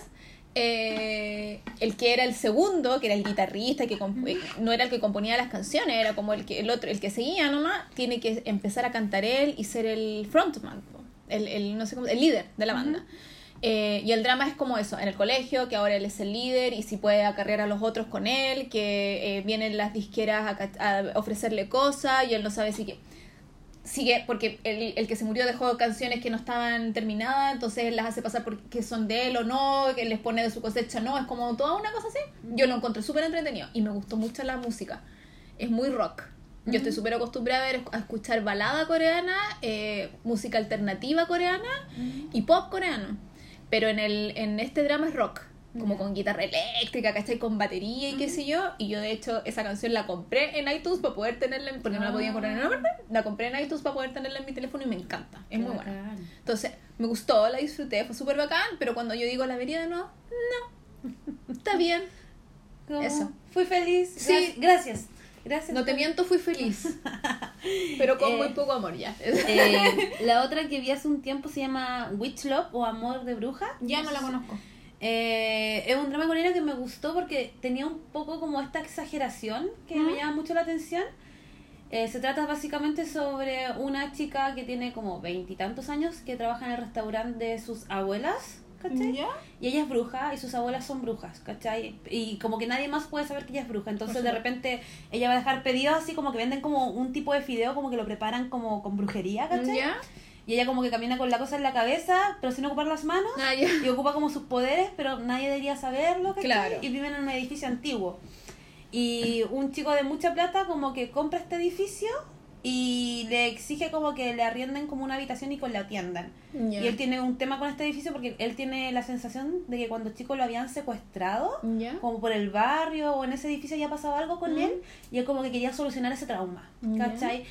eh, el que era el segundo, que era el guitarrista, que eh, no era el que componía las canciones, era como el que el otro, el que seguía nomás, tiene que empezar a cantar él y ser el frontman, el, el no sé cómo, el líder de la banda. Eh, y el drama es como eso, en el colegio, que ahora él es el líder y si puede acarrear a los otros con él, que eh, vienen las disqueras a, a ofrecerle cosas y él no sabe si que sigue, porque el, el que se murió dejó canciones que no estaban terminadas, entonces él las hace pasar porque son de él o no, que les pone de su cosecha, no, es como toda una cosa así. Yo lo encontré súper entretenido y me gustó mucho la música. Es muy rock. Yo estoy súper acostumbrada a, ver, a escuchar balada coreana, eh, música alternativa coreana y pop coreano. Pero en, el, en este drama es rock, como con guitarra eléctrica, ¿cachai? Con batería y qué sé yo. Y yo, de hecho, esa canción la compré en iTunes para poder tenerla, en- porque no la podía comprar en orden. La compré en iTunes para poder tenerla en mi teléfono y me encanta. Es muy buena. Entonces, me gustó, la disfruté, fue súper bacán, pero cuando yo digo la vería de nuevo, no. Está bien. Eso. Fui feliz. Sí. Gra- Gracias. Gracias. No te miento, fui feliz. Pero con Eh, muy poco amor ya. Eh, la otra que vi hace un tiempo se llama Witch Love o Amor de Bruja. ya no la conozco. Eh, es un drama coreano que me gustó porque tenía un poco como esta exageración que me llama mucho la atención. Eh, se trata básicamente sobre una chica que tiene como veintitantos años que trabaja en el restaurante de sus abuelas, ¿cachai? ¿Ya? Y ella es bruja y sus abuelas son brujas, ¿cachai? Y como que nadie más puede saber que ella es bruja. Entonces de repente ella va a dejar pedidos así como que venden como un tipo de fideo como que lo preparan como con brujería, ¿cachai? ¿Ya? Y ella como que camina con la cosa en la cabeza, pero sin ocupar las manos. Ah. Y ocupa como sus poderes, pero nadie debería saberlo. Claro. Y viven en un edificio antiguo. Y un chico de mucha plata como que compra este edificio y le exige como que le arrienden como una habitación y con la atiendan. Y él tiene un tema con este edificio porque él tiene la sensación de que cuando chico lo habían secuestrado, como por el barrio o en ese edificio ya pasaba algo con Mm. él y él como que quería solucionar ese trauma. ¿cachai?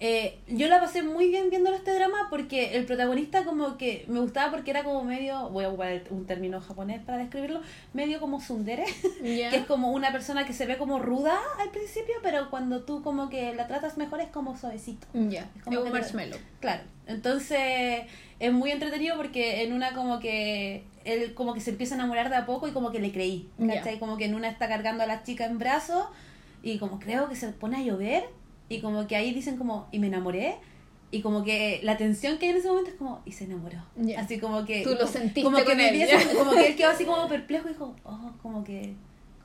Eh, yo la pasé muy bien viéndolo este drama porque el protagonista como que me gustaba porque era como medio, voy a ocupar un término japonés para describirlo, medio como tsundere, ¿Ya? que es como una persona que se ve como ruda al principio, pero cuando tú como que la tratas mejor es como suavecito. Ya. Es como un marshmallow. Claro, entonces es muy entretenido porque en una como que él como que se empieza a enamorar de a poco y como que le creí. ¿cachai? Como que en una está cargando a la chica en brazos y como creo que se pone a llover y como que ahí dicen como, y me enamoré. Y como que la tensión que hay en ese momento es como, y se enamoró. Así como que... Tú lo como- sentiste como que me él, como que él quedó así como perplejo y dijo, oh, como que...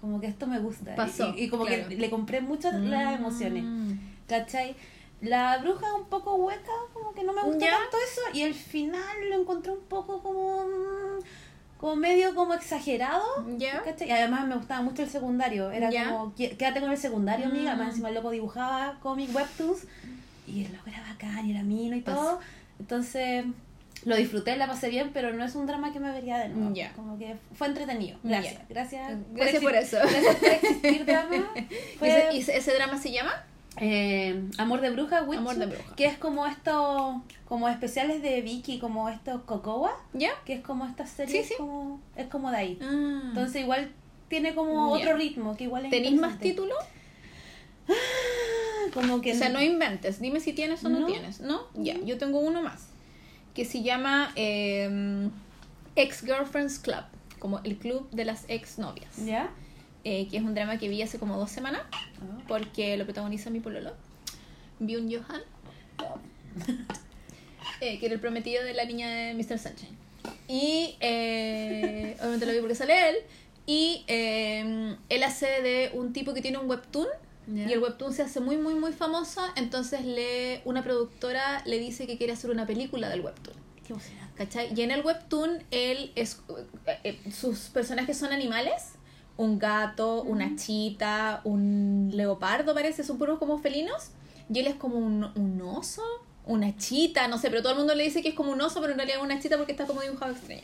Como que esto me gusta. Pasó, Y, y como claro. que le compré muchas las emociones. Mm. ¿Cachai? La bruja es un poco hueca, como que no me gusta ¿Ya? tanto eso. Y el final lo encontré un poco como. mm, como medio como exagerado. ¿cachai? Y además me gustaba mucho el secundario. Era ¿Ya? como, "Qué- quédate con el secundario, amiga. Mm. Más encima el loco dibujaba cómic webtoons. Y el loco era bacán y era mino y Pas- todo. Entonces. Lo disfruté, la pasé bien, pero no es un drama que me vería de nuevo. Ya. Como que fue entretenido. Gracias. Gracias. Gracias exi- por eso. Gracias por existir, drama. ¿Y Fue- y ese- ese drama se llama? Eh, Amor de Bruja, Witch, Amor de Bruja. que es como estos, como especiales de Vicky, como estos Cocoa, que es como esta serie, Sí, sí. Como, es como de ahí. Ah. Entonces igual tiene como otro ritmo, que igual es ¿Tenéis más títulos? Como que O sea, no inventes. Dime si tienes o no, No. tienes, ¿no? Ya, yo tengo uno más. Que se llama eh, Ex Girlfriends Club. Como el club de las ex novias. ¿Ya? Eh, que es un drama que vi hace como dos semanas. Porque lo protagoniza mi pololo. Byun Johan. Eh, que era el prometido de la niña de Mr. Sunshine. Y eh, obviamente lo vi porque sale él. Y eh, él hace de un tipo que tiene un webtoon. Y el webtoon se hace muy, muy, muy famoso. Entonces le, una productora le dice que quiere hacer una película del webtoon. Qué emocionante. ¿Cachai? Y en el webtoon, él es, eh, sus personajes son animales. Un gato, una chita, un leopardo parece, son puros como felinos. Y él es como un, un oso, una chita, no sé, pero todo el mundo le dice que es como un oso, pero en realidad es una chita porque está como dibujado extraño.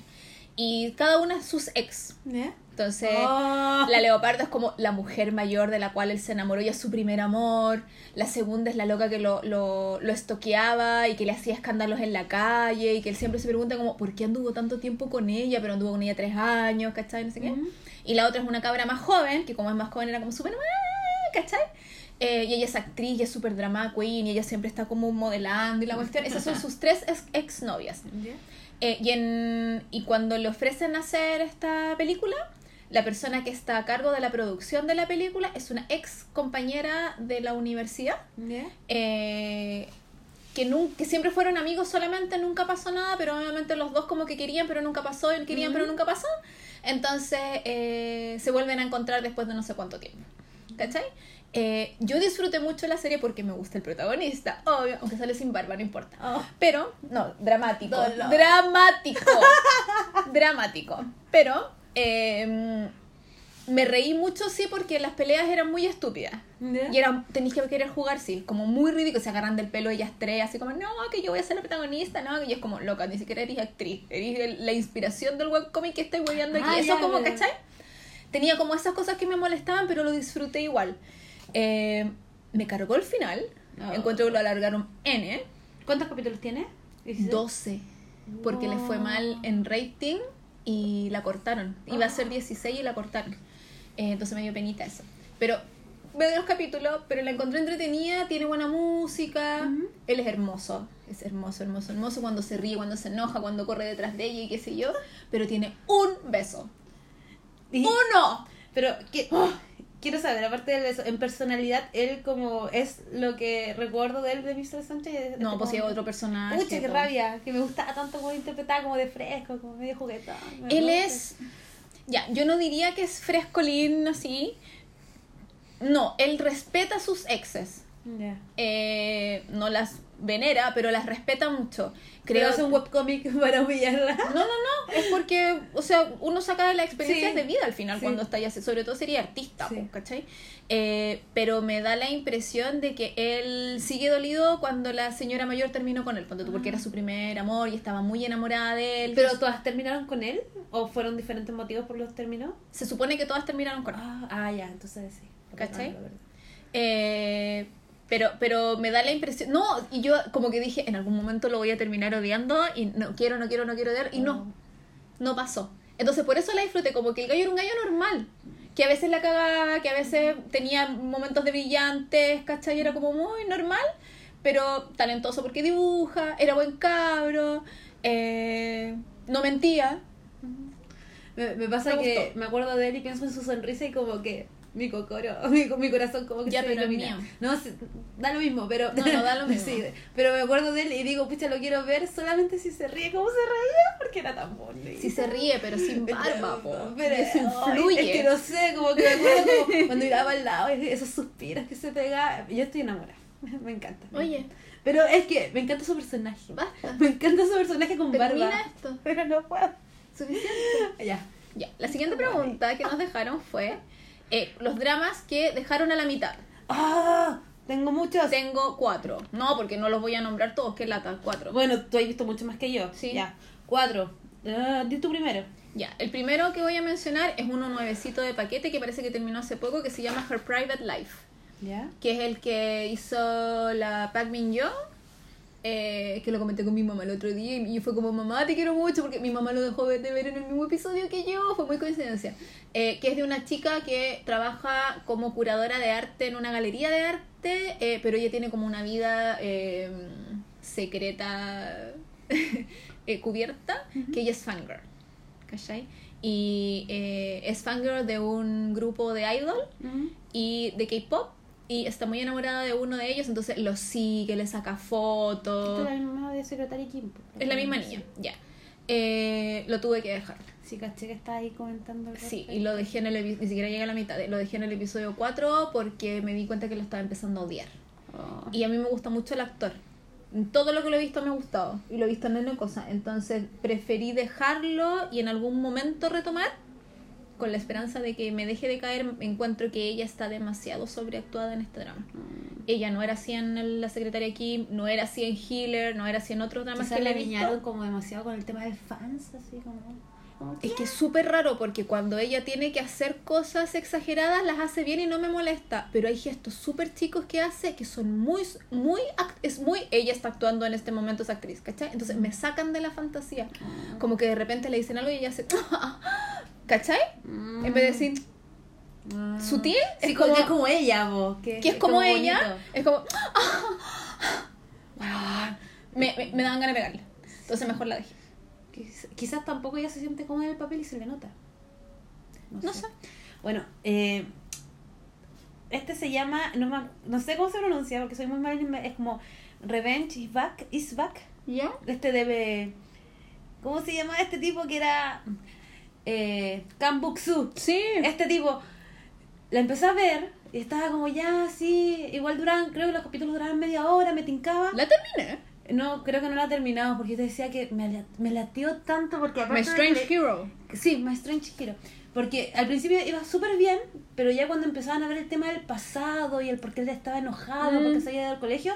Y cada una es sus ex. ¿Ya? Entonces, Oh. la leopardo es como la mujer mayor de la cual él se enamoró y es su primer amor. La segunda es la loca que lo, lo, lo estoqueaba y que le hacía escándalos en la calle y que él siempre se pregunta como, ¿por qué anduvo tanto tiempo con ella? Pero anduvo con ella tres años, ¿cachai? No sé qué. Y la otra es una cabra más joven, que como es más joven era como súper... "Ah", ¿cachai? Eh, y ella es actriz y es súper drama queen y ella siempre está como modelando y la cuestión. Esas son sus tres ex- exnovias. Eh, y, en, y cuando le ofrecen hacer esta película, la persona que está a cargo de la producción de la película es una ex compañera de la universidad, eh, que, nun- que siempre fueron amigos solamente, nunca pasó nada, pero obviamente los dos como que querían, pero nunca pasó, y querían, pero nunca pasó. Entonces eh, se vuelven a encontrar después de no sé cuánto tiempo. ¿Cachai? Eh, yo disfruté mucho la serie porque me gusta el protagonista, obvio, aunque sale sin barba, no importa. Oh. Pero, no, dramático. Dolor. Dramático. dramático. Pero eh, me reí mucho, sí, porque las peleas eran muy estúpidas. Y era, tenéis que querer jugar, sí, como muy ridículo. Se agarran del pelo ellas tres, así como, no, que yo voy a ser la protagonista, no. Y es como, loca, ni siquiera eres actriz. Eres la inspiración del webcomic que estoy hueveando aquí. Ah, Eso ya, como, ya. ¿cachai? Tenía como esas cosas que me molestaban, pero lo disfruté igual. Eh, me cargó el final. Oh. Encuentro que lo alargaron N. ¿Cuántos capítulos tiene? 16. 12 porque le fue mal en rating y la cortaron. Iba a ser 16 y la cortaron. Eh, entonces me dio penita eso. Pero veo los capítulos, pero la encontré entretenida, tiene buena música. Ujú. Él es hermoso, es hermoso, hermoso, hermoso cuando se ríe, cuando se enoja, cuando corre detrás de ella y qué sé yo. Pero tiene un beso. Y- ¡Uno! Pero, ¿qué? quiero saber, aparte de eso, en personalidad, él como es lo que recuerdo de él de Mr. Sánchez. No, pues si es otro personaje. Pucha, qué po. rabia, que me gustaba tanto como interpretaba como de fresco, como medio juguetón. me Él rompe. es. Ya, yo no diría que es frescolín así. No, él respeta sus exes. Eh, no las venera, pero las respeta mucho. Creo que es un webcomic para humillarla. No, no, no, es porque, o sea, uno saca de las experiencias Sí. de vida al final Sí. cuando está ya, sobre todo sería artista, Sí. po, ¿cachai? Eh, pero me da la impresión de que él sigue dolido cuando la señora mayor terminó con él, ponte tú, porque era su primer amor y estaba muy enamorada de él. ¿Pero todas terminaron con él? ¿O fueron diferentes motivos por los que terminó? Se supone que todas terminaron con él. Ah, ah, ya, entonces sí. ¿Cachai? Ah. Eh, pero, pero me da la impresión. No, y yo como que dije, en algún momento lo voy a terminar odiando y no quiero, no quiero, no quiero odiar. Y no, no pasó. Entonces por eso la disfruté, como que el gallo era un gallo normal. Que a veces la cagaba, que a veces tenía momentos de brillantes, ¿cachai? Era como muy normal, pero talentoso porque dibuja, era buen cabro, eh, no mentía. Me, me pasa Me que me acuerdo de él y pienso en su sonrisa y como que mi cocoro, mi, mi corazón como que Ya, se pero ilumina. mío. No, sí, da lo mismo, pero... No, no, da lo mismo. Sí, pero me acuerdo de él y digo, pucha, lo quiero ver solamente si se ríe. ¿Cómo se reía? Porque era tan bonito. Si se ríe, pero sin barba, po. Pero eso ay, influye. Es que no sé, como que me acuerdo como cuando miraba al lado, esos suspiros que se pegaba. Yo estoy enamorada. Me encanta. me Oye. encanta. Pero es que me encanta su personaje. Basta. Me encanta su personaje con Termina barba. esto. Pero no puedo. Suficiente. Ya. Ya, la siguiente pregunta que nos dejaron fue eh, los dramas que dejaron a la mitad. ¡Ah! Tengo muchos. Tengo cuatro. No, porque no los voy a nombrar todos, que lata, cuatro. Bueno, tú has visto mucho más que yo. Sí. Ya. Cuatro. Di tú primero. Ya, el primero que voy a mencionar es uno nuevecito de paquete que parece que terminó hace poco, que se llama Her Private Life, ¿Ya? que es el que hizo la Park Min Young, eh, que lo comenté con mi mamá el otro día y fue como, mamá, te quiero mucho, porque mi mamá lo dejó de ver en el mismo episodio que yo, fue muy coincidencia. Eh, que es de una chica que trabaja como curadora de arte en una galería de arte, eh, pero ella tiene como una vida eh, secreta eh, cubierta, que ella es fangirl, ¿cachai? Y eh, es fangirl de un grupo de idol y de K-pop y está muy enamorada de uno de ellos, entonces lo sigue, le saca fotos. es la misma de Secretaria Kim. Es la misma niña, ya. Eh, lo tuve que dejar. Sí, caché que está ahí comentando. Sí, y lo dejé en el epi- ni siquiera llegué a la mitad, lo dejé en el episodio 4 porque me di cuenta que lo estaba empezando a odiar. Oh. Y a mí me gusta mucho el actor. Todo lo que lo he visto me ha gustado. Y lo he visto en N cosas. Entonces preferí dejarlo y en algún momento retomar. Con la esperanza de que me deje de caer. Encuentro que ella está demasiado sobreactuada en este drama. Mm. Ella no era así en La Secretaria Kim, no era así en Healer, no era así en otros dramas que la viñaron como demasiado con el tema de fans, así como. Es que es súper raro porque cuando ella tiene que hacer cosas exageradas las hace bien y no me molesta, pero hay gestos súper chicos que hace que son muy, muy, es muy, ella está actuando en este momento es actriz, ¿cachai? Entonces me sacan de la fantasía, como que de repente le dicen algo y ella hace, ¿cachai? Mm. En vez de decir Ah. sutil, Sí, es como, que es como ella, vos. Que, que es como ella, bonito. es como, me, me, me daban ganas de pegarle, entonces mejor la dejé. Quiz- Quizás tampoco ella se siente cómoda en el papel y se le nota. No sé. Bueno, eh, este se llama, no, me no sé cómo se pronuncia porque soy muy mal, es como Revenge is Back, is Back. ¿Ya? Este debe, ¿cómo se llama este tipo que era eh, Kang Buk-soo? Sí. Este tipo, la empecé a ver y estaba como ya así, igual duraban, creo que los capítulos duraban media hora, me tincaba. La terminé. No, creo que no la he terminado porque te decía que me, me latió tanto porque My de Strange Hero. Sí, My Strange Hero. Porque al principio iba súper bien, pero ya cuando empezaban a ver el tema del pasado y el por qué él estaba enojado, Mm. porque se había ido del colegio,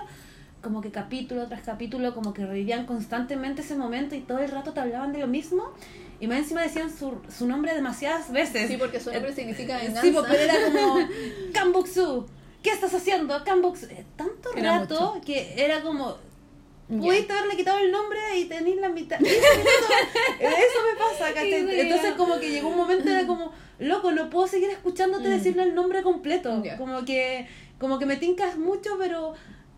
como que capítulo tras capítulo, como que revivían constantemente ese momento y todo el rato te hablaban de lo mismo. Y más encima decían su, su nombre demasiadas veces. Sí, porque su nombre Eh, significa venganza. Sí, pero era como Kambuksu, ¿qué estás haciendo? Kambuksu. Eh, Tanto Era rato mucho. que era como Ya. Pudiste haberle quitado el nombre y tenéis la mitad. Eso, eso me pasa, ¿cachai? Sí, sí, Entonces ya. como que llegó un momento era como, loco, no puedo seguir escuchándote Mm. decirle el nombre completo. Ya. Como que como que me tincas mucho, pero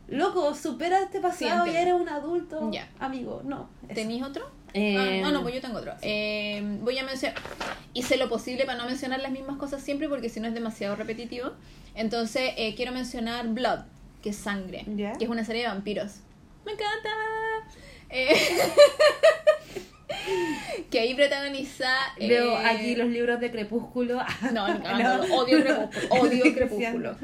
loco, supera este pasado y entiendo. eres un adulto. Ya. Amigo, no. ¿Tenéis otro? Eh, Ah, no, pues yo tengo otro. Eh, voy a mencionar. Hice lo posible para no mencionar las mismas cosas siempre porque si no es demasiado repetitivo. Entonces, eh, quiero mencionar Blood, que es sangre, que es una serie de vampiros. ¡Me encanta! Eh, que ahí protagoniza. eh, Veo aquí los libros de Crepúsculo. No, no, no, odio Crepúsculo. Odio Crepúsculo.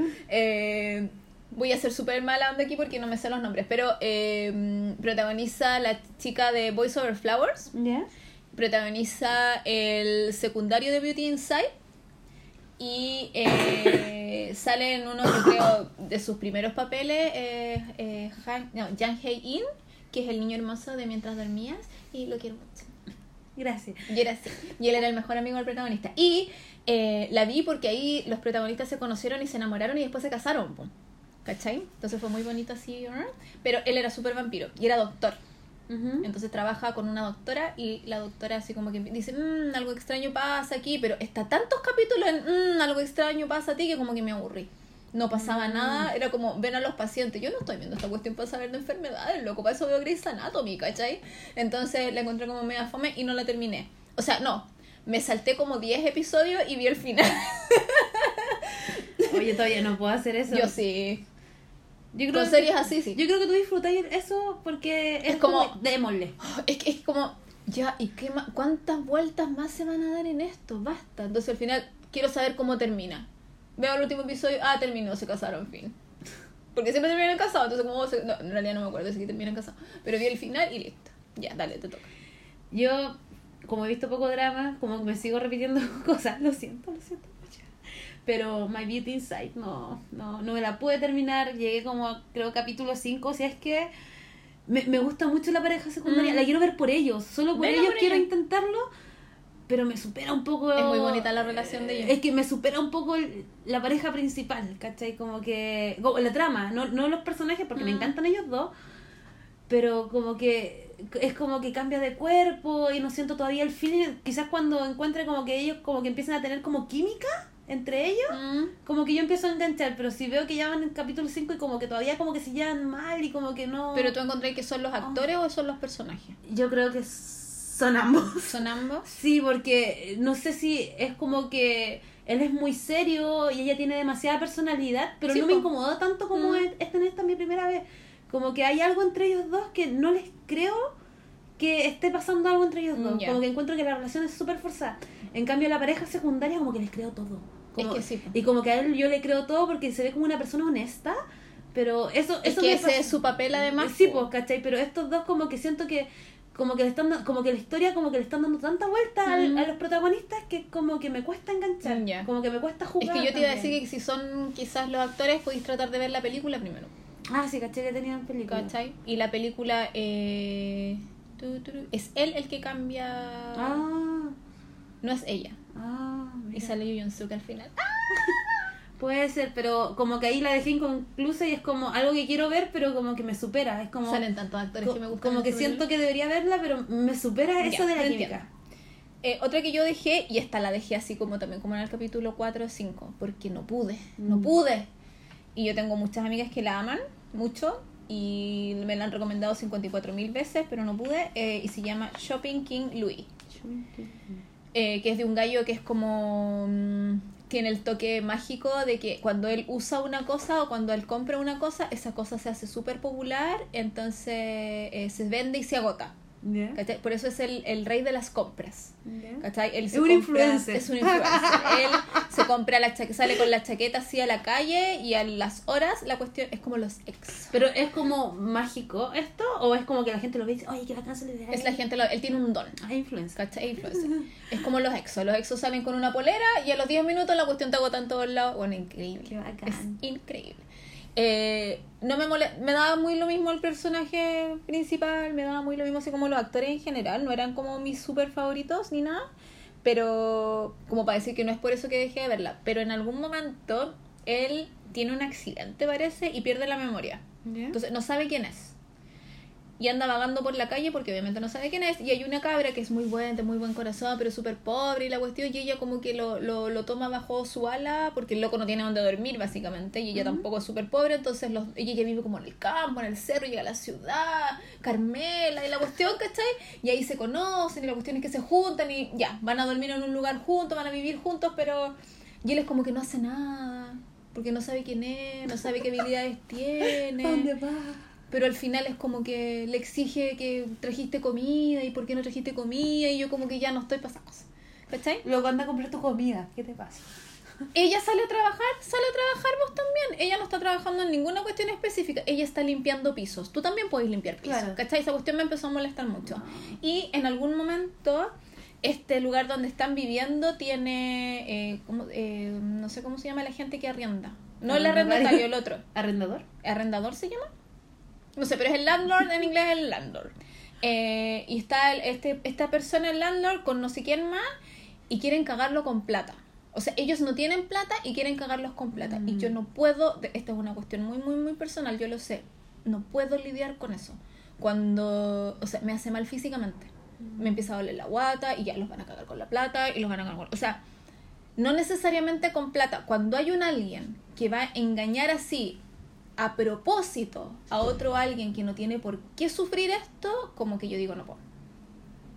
Voy a ser súper mala onda aquí porque no me sé los nombres, pero eh, protagoniza la chica de Voice Over Flowers, protagoniza el secundario de Beauty Inside y eh, sale en uno, yo creo, de sus primeros papeles, eh, eh, Han, no, Jang Hae-in, que es el niño hermoso de Mientras Dormías, y lo quiero mucho. Gracias. Y era así. Y él era el mejor amigo del protagonista. Y eh, la vi porque ahí los protagonistas se conocieron y se enamoraron y después se casaron. ¿Cachai? Entonces fue muy bonito así. ¿no? Pero él era súper vampiro y era doctor. Entonces trabaja con una doctora y la doctora así como que dice, "Mm, algo extraño pasa aquí, pero está tantos capítulos en "Mm, algo extraño pasa a ti que como que me aburrí. No pasaba Mm. nada, era como ven a los pacientes. Yo no estoy viendo esta cuestión para saber de enfermedades, loco, para eso veo Grey's Anatomy, ¿cachai? Entonces la encontré como media fome y no la terminé. O sea, no, me salté como 10 episodios y vi el final. Oye, todavía no puedo hacer eso. Yo sí. Yo creo Con series así, sí. Yo creo que tú disfrutas eso porque es, Es como- como... Démosle. Es que es como, ya, ¿y qué más? ¿Cuántas vueltas más se van a dar en esto? Basta. Entonces al final quiero saber cómo termina. Veo el último episodio, ah, terminó, se casaron, fin. Porque siempre terminan casados, entonces como se... No, en realidad no me acuerdo si terminan casados. Pero vi el final y listo. Ya, dale, te toca. Yo, como he visto poco drama, como que me sigo repitiendo cosas. Lo siento, lo siento mucho. Pero My Beauty Inside no, no, no me la pude terminar. Llegué como, a, creo, capítulo 5. O sea, es que me, me gusta mucho la pareja secundaria. Mm. La quiero ver por ellos. Solo por Vela ellos por quiero ellos. intentarlo. Pero me supera un poco. Es muy bonita la relación de ellos. Es que me supera un poco el- la pareja principal, ¿cachai? Como que. como la trama, no, no los personajes, porque me Mm. encantan ellos dos. Pero como que es como que cambia de cuerpo y no siento todavía el feeling. Quizás cuando encuentre como que ellos como que empiezan a tener como química entre ellos, Mm. como que yo empiezo a enganchar. Pero si veo que ya van en capítulo 5 y como que todavía como que se llevan mal y como que no. Pero tú encontré que son los actores o son los personajes. Yo creo que son ambos. ¿Son ambos? Sí, porque no sé si es como que él es muy serio y ella tiene demasiada personalidad, pero Sí, no me incomodó tanto como Mm. es- esta en esta mi primera vez. Como que hay algo entre ellos dos que no les creo que esté pasando algo entre ellos dos. Como que encuentro que la relación es súper forzada. En cambio, la pareja secundaria como que les creo todo. Como- Es que sí. Y como que a él yo le creo todo porque se ve como una persona honesta, pero eso... Es eso que ese es su papel además. Sí, pues, ¿cachai? Pero estos dos como que siento que como que le están como que la historia como que le están dando tanta vuelta Mm. a los protagonistas que como que me cuesta enganchar, como que me cuesta Es jugar. que yo te iba a decir que si son quizás los actores, podéis tratar de ver la película primero. Ah, sí, caché que tenían película. ¿Cachai? Y la película eh, tu, tu, tu, es él el que cambia. Ah, No es ella. ah, Y sale Yoon Suk al final. Puede ser, pero como que ahí la dejé inconclusa y es como algo que quiero ver, pero como que me supera, es como Salen tantos actores co- que me gustan. como que siento que debería verla, pero me supera eso Ya, de la química. Eh, otra que yo dejé, y esta la dejé así como también como en el capítulo 4 o 5, porque no pude, no Mm. pude. Y yo tengo muchas amigas que la aman mucho y me la han recomendado 54 mil veces, pero no pude. eh, y se llama Shopping King Louis. eh, que es de un gallo que es como mm, tiene el toque mágico de que cuando él usa una cosa o cuando él compra una cosa, esa cosa se hace súper popular, entonces eh, se vende y se agota. ¿Cachai? Por eso es el, el rey de las compras. ¿cachai? Él Es se un compra- influencer. Es un influencer. él se compra la chaqueta, sale con la chaqueta así a la calle y a las horas la cuestión es como los ex. Pero es como mágico esto, o es como que la gente lo ve y dice, oye, que bacán se le Es la gente, lo- él tiene un don. Ah, influencer. ¿Cachai? Influencer. Es como los exos. Los exos salen con una polera y a los 10 minutos la cuestión te agota en todos lados. Bueno, increíble. Qué bacán. Es increíble. Eh, no me mole- me daba muy lo mismo el personaje principal, me daba muy lo mismo así como los actores en general, no eran como mis super favoritos ni nada, pero como para decir que no es por eso que dejé de verla, pero en algún momento él tiene un accidente parece y pierde la memoria. Entonces no sabe quién es. Y anda vagando por la calle porque obviamente no sabe quién es y hay una cabra que es muy buena, de muy buen corazón, pero súper pobre y la cuestión y ella como que lo, lo, lo toma bajo su ala porque el loco no tiene donde dormir básicamente y ella tampoco es súper pobre, entonces los, ella vive como en el campo, en el cerro, llega a la ciudad, Carmela y la cuestión, ¿cachai? Y ahí se conocen y la cuestión es que se juntan y ya, van a dormir en un lugar juntos, van a vivir juntos, pero... Y él es como que no hace nada, porque no sabe quién es, no sabe qué habilidades tiene. ¿Dónde va? Pero al final es como que le exige que trajiste comida y por qué no trajiste comida y yo como que ya no estoy pasando. ¿Cachai? Luego anda a comprar tu comida. ¿Qué te pasa? Ella sale a trabajar, sale a trabajar vos también. Ella no está trabajando en ninguna cuestión específica. Ella está limpiando pisos. Tú también puedes limpiar pisos. Claro. ¿Cachai? Esa cuestión me empezó a molestar mucho. Y en algún momento, este lugar donde están viviendo tiene, eh, ¿cómo? Eh, no sé cómo se llama la gente que arrienda. No el Arrendatario. arrendatario, el otro. ¿Arrendador? ¿Arrendador se llama? No sé, pero es el landlord, en inglés es el landlord. Eh, y está el- este, esta persona, el landlord, con no sé quién más, y quieren cagarlo con plata. O sea, ellos no tienen plata y quieren cagarlos con plata. Y yo no puedo, esta es una cuestión muy, muy, muy personal, yo lo sé, no puedo lidiar con eso. Cuando, o sea, me hace mal físicamente. Me empieza a doler la guata y ya los van a cagar con la plata y los van a cagar con... O sea, no necesariamente con plata. Cuando hay un alguien que va a engañar así a propósito a otro alguien que no tiene por qué sufrir esto, como que yo digo no puedo.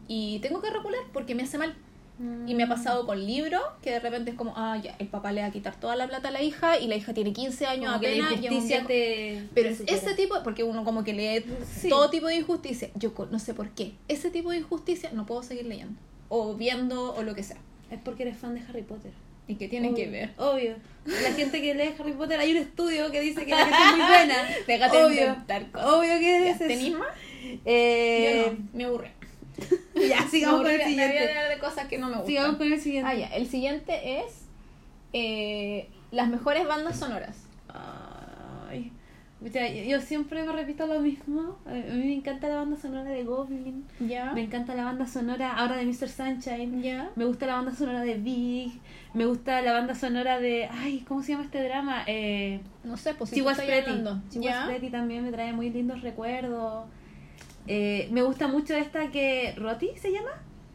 Y tengo que regular porque me hace mal. Y me ha pasado con libros que de repente es como, ah, ya, el papá le va a quitar toda la plata a la hija y la hija tiene 15 años Como que la apenas. y injusticia viejo- te... pero te ese tipo, porque uno como que lee Sí. todo tipo de injusticia. Yo no sé por qué. Ese tipo de injusticia no puedo seguir leyendo. O viendo o lo que sea. Es porque eres fan de Harry Potter. ¿Y qué tienen que ver? Obvio. La gente que lee Harry Potter, hay un estudio que dice que la gente es muy buena. Déjate obvio. inventar cosas. Obvio que ¿Ya, es. ¿Tenís más? Eh, Yo no, me aburre. Ya, sigamos Me con el aburre, me voy a siguiente. hablar de cosas que no me gustan. Sigamos con el siguiente. Ah, ya. El siguiente es eh, las mejores bandas sonoras. Yo siempre me repito lo mismo. A mí me encanta la banda sonora de Goblin. ¿Ya? Me encanta la banda sonora ahora de Mr. Sunshine. ¿Ya? Me gusta la banda sonora de Big. Me gusta la banda sonora de. Ay, ¿cómo se llama este drama? Eh, No sé, pues si también me trae muy lindos recuerdos. Eh, me gusta mucho esta que. ¿Roti se llama?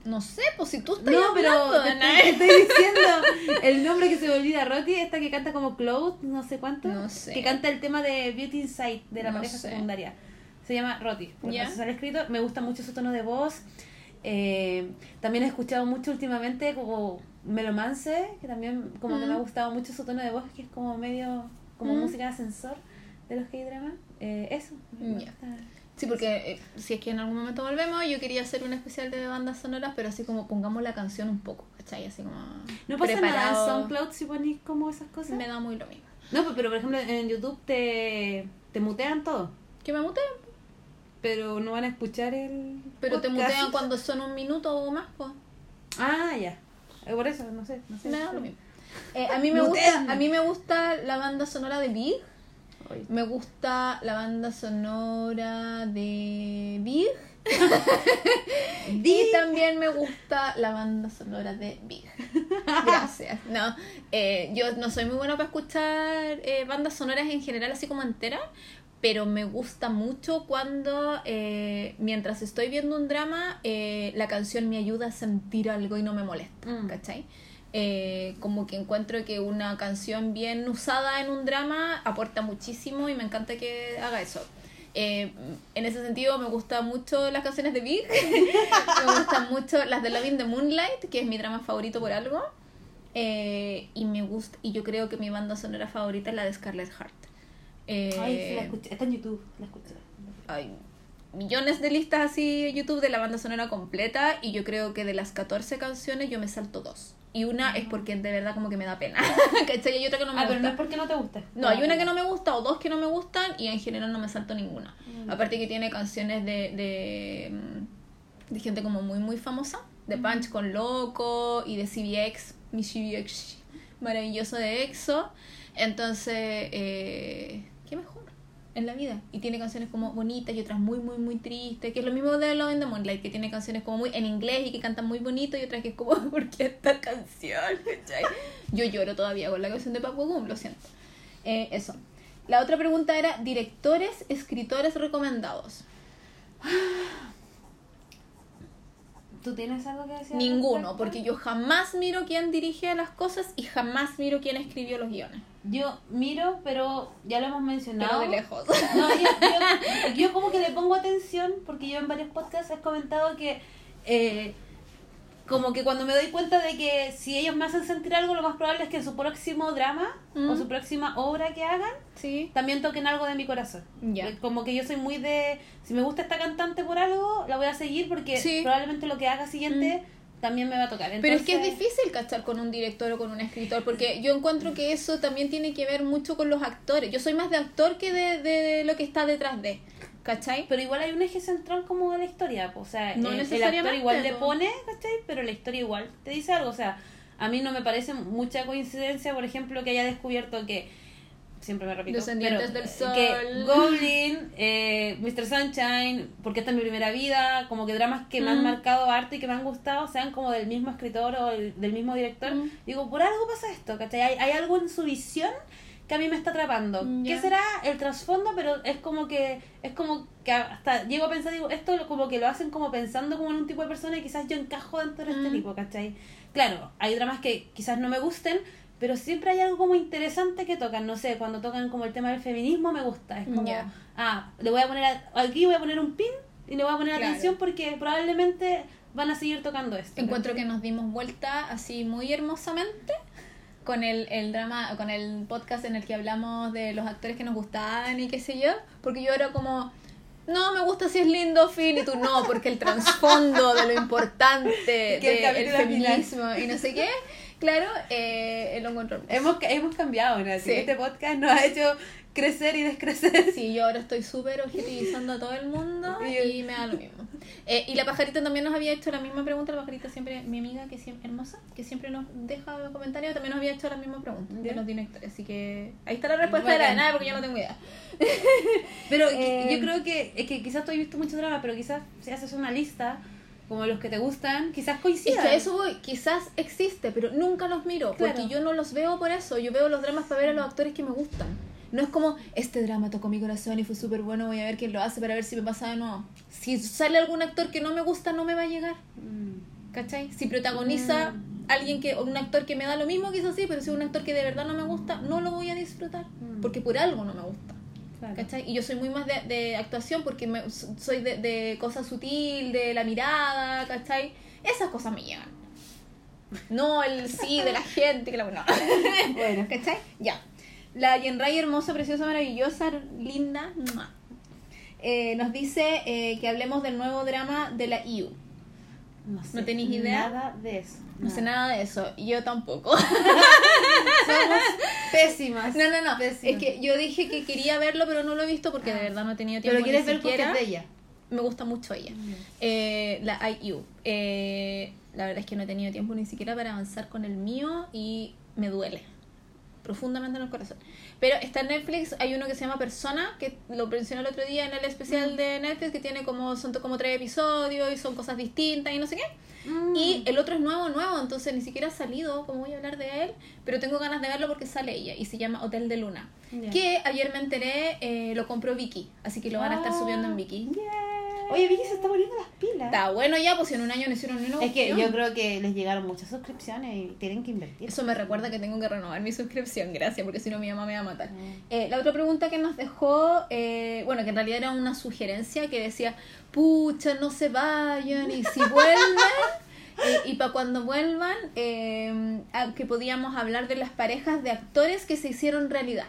No sé, pues si tú estás No, pero te estoy, te estoy diciendo el nombre que se me olvida. Roti, esta que canta como Cloud, no sé cuánto. No sé. Que canta el tema de Beauty Inside de la No pareja sé. secundaria. Se llama Roti, por sale escrito. Me gusta mucho su tono de voz. Eh, también he escuchado mucho últimamente como Melomance, que también como que me ha Mm. gustado mucho su tono de voz, que es como medio como Mm. música de ascensor de los K-drama. Eh, eso. me gusta. Sí, porque eh, si es que en algún momento volvemos, yo quería hacer un especial de bandas sonoras, pero así como pongamos la canción un poco, ¿cachai? Así como. No pasa nada preparado. en SoundCloud si ponéis como esas cosas. Me da muy lo mismo. No, pues, pero por ejemplo en YouTube te, te mutean todo. Que me muteen, Pero no van a escuchar el. pero te mutean cuando son un minuto o más, pues. Ah, ya. Eh, Por eso, no sé. No sé Me da lo mismo. Eh, a, mí me gusta, Mutean. a mí me gusta la banda sonora de Big. Me gusta la banda sonora de Big. Y también me gusta la banda sonora de Big. Gracias. No, eh, yo no soy muy buena para escuchar eh, bandas sonoras en general, así como enteras, pero me gusta mucho cuando eh, mientras estoy viendo un drama, eh, la canción me ayuda a sentir algo y no me molesta, Mm. ¿cachai? Eh, como que encuentro que una canción bien usada en un drama aporta muchísimo y me encanta que haga eso. Eh, en ese sentido me gustan mucho las canciones de Big, me gustan mucho las de Loving the Moonlight, que es mi drama favorito por algo, Eh, y me gusta y yo creo que mi banda sonora favorita es la de Scarlett Heart. Eh, Ay, sí, la escuché. Está en YouTube. La escuché. hay millones de listas así en YouTube de la banda sonora completa y yo creo que de las 14 canciones yo me salto dos. Y una es porque de verdad como que me da pena. ¿Cachai? Y hay otra que no me ah, pero gusta. no es porque no te gusta. No, hay una que no me gusta o dos que no me gustan y en general no me salto ninguna. Mm. Aparte que tiene canciones de, de, mm, de gente como muy muy famosa. De Punch con Loco y de CBX, mi CBX maravilloso de EXO. Entonces, eh. En la vida. Y tiene canciones como bonitas y otras muy, muy, muy tristes. Que es lo mismo de Love in the Moonlight, que tiene canciones como muy en inglés y que cantan muy bonito. Y otras que es como, ¿por qué esta canción? Yo lloro todavía con la canción de Papu Gum, lo siento. Eh, eso. La otra pregunta era directores, escritores recomendados. ¿Tú tienes algo que decir? Ninguno, porque yo jamás miro quién dirige las cosas y jamás miro quién escribió los guiones. Yo miro, pero ya lo hemos mencionado. Pero de lejos. No, yo, yo- yo como que le pongo atención porque yo en varios podcasts he comentado que eh, como que cuando me doy cuenta de que si ellos me hacen sentir algo, lo más probable es que en su próximo drama Mm. o su próxima obra que hagan, Sí. también toquen algo de mi corazón. Eh, Como que yo soy muy de, si me gusta esta cantante por algo, la voy a seguir porque Sí. Mm. probablemente lo que haga siguiente también me va a tocar. Pero es que es difícil cachar con un director o con un escritor, porque yo encuentro que eso también tiene que ver mucho con los actores. Yo soy más de actor que de, de lo que está detrás de, ¿cachai? Pero igual hay un eje central como de la historia, o sea, No el- el, necesariamente, actor igual le po. pone, ¿cachai? Pero la historia igual te dice algo, o sea, a mí no me parece mucha coincidencia, por ejemplo, que haya descubierto que, siempre me repito, Descendientes pero, del eh, Sol. que Goblin, eh, Mr. Sunshine, porque esta es mi primera vida, como que dramas que me han Mm. marcado harto y que me han gustado, sean como del mismo escritor o el- del mismo director, Mm. digo, por algo pasa esto, ¿cachai? Hay, hay algo en su visión que a mí me está atrapando. Mm, ¿Qué será el trasfondo? Pero es como que es como que hasta llego a pensar, digo, esto como que lo hacen como pensando como en un tipo de persona y quizás yo encajo dentro de este Mm. tipo, ¿cachai? Claro, hay dramas que quizás no me gusten, pero siempre hay algo como interesante que tocan, no sé, cuando tocan como el tema del feminismo me gusta, es como, Ya. ah, le voy a poner, a- aquí voy a poner un pin y le voy a poner Claro. atención porque probablemente van a seguir tocando esto. Encuentro que nos dimos vuelta así muy hermosamente con el, el drama, con el podcast en el que hablamos de los actores que nos gustaban y qué sé yo, porque yo era como, no, me gusta si es lindo, fin, y tú no, porque el trasfondo de lo importante del final. feminismo y no sé qué, claro, eh, lo encuentro hermoso. Hemos, hemos cambiado, Nati. Sí. Este podcast nos ha hecho crecer y descrecer. Sí, yo ahora estoy súper objetivizando a todo el mundo Y me da lo mismo. Eh, y la pajarita también nos había hecho la misma pregunta, la pajarita siempre, mi amiga que siempre, hermosa, que siempre nos deja comentarios, también nos había hecho la misma pregunta de Ya. los directores. Así que ahí está la respuesta de la de nada porque yo no tengo idea. Pero Eh, yo creo que es que quizás tú has visto muchos dramas, pero quizás si haces una lista como los que te gustan, quizás Es coincidan. que eso voy, quizás existe, pero nunca los miro, Claro. porque yo no los veo por eso, yo veo los dramas para ver a los actores que me gustan. No es como, este drama tocó mi corazón y fue súper bueno, voy a ver quién lo hace para ver si me pasa de nuevo. Si sale algún actor que no me gusta, no me va a llegar. Mm. ¿Cachai? Si protagoniza alguien que, un actor que me da lo mismo, quizás sí, pero si es un actor que de verdad no me gusta, no lo voy a disfrutar. Mm. Porque por algo no me gusta. Claro. ¿Cachai? Y yo soy muy más de, de actuación porque me, soy de, de cosa sutil, de la mirada, ¿cachai? Esas cosas me llegan. No el sí de la gente, que la no. Bueno. ¿Cachai? Ya. La Yenray hermosa, preciosa, maravillosa, linda. Eh, nos dice eh, que hablemos del nuevo drama de la IU. No, sé ¿No tenéis idea? Nada de eso. No sé nada de eso, y yo tampoco. Somos pésimas. No, no, no. Pésimas. Es que yo dije que quería verlo, pero no lo he visto porque de verdad no he tenido tiempo. Pero quieres ver porque es de ella. Me gusta mucho ella. Eh, la IU. Eh, la verdad es que no he tenido tiempo ni siquiera para avanzar con el mío y me duele profundamente en el corazón. Pero está en Netflix, hay uno que se llama Persona, que lo mencioné el otro día en el especial de Netflix, que tiene como, son como tres episodios y son cosas distintas y no sé qué. Mm. Y el otro es nuevo, nuevo, entonces ni siquiera ha salido, como voy a hablar de él, pero tengo ganas de verlo porque sale ella y se llama Hotel de Luna. Que ayer me enteré, eh, lo compró Vicky, así que lo van a estar subiendo en Vicky. Oye, Vicky se está poniendo las pilas. Está bueno ya, pues si en un año no hicieron ni una Es que yo creo que les llegaron muchas suscripciones y tienen que invertir. Eso me recuerda que tengo que renovar mi suscripción, gracias, porque si no mi mamá me va a matar. Mm. Eh, la otra pregunta que nos dejó, eh, bueno, que en realidad era una sugerencia que decía, pucha, no se vayan y si vuelven, eh, y para cuando vuelvan, eh, que podíamos hablar de las parejas de actores que se hicieron realidad.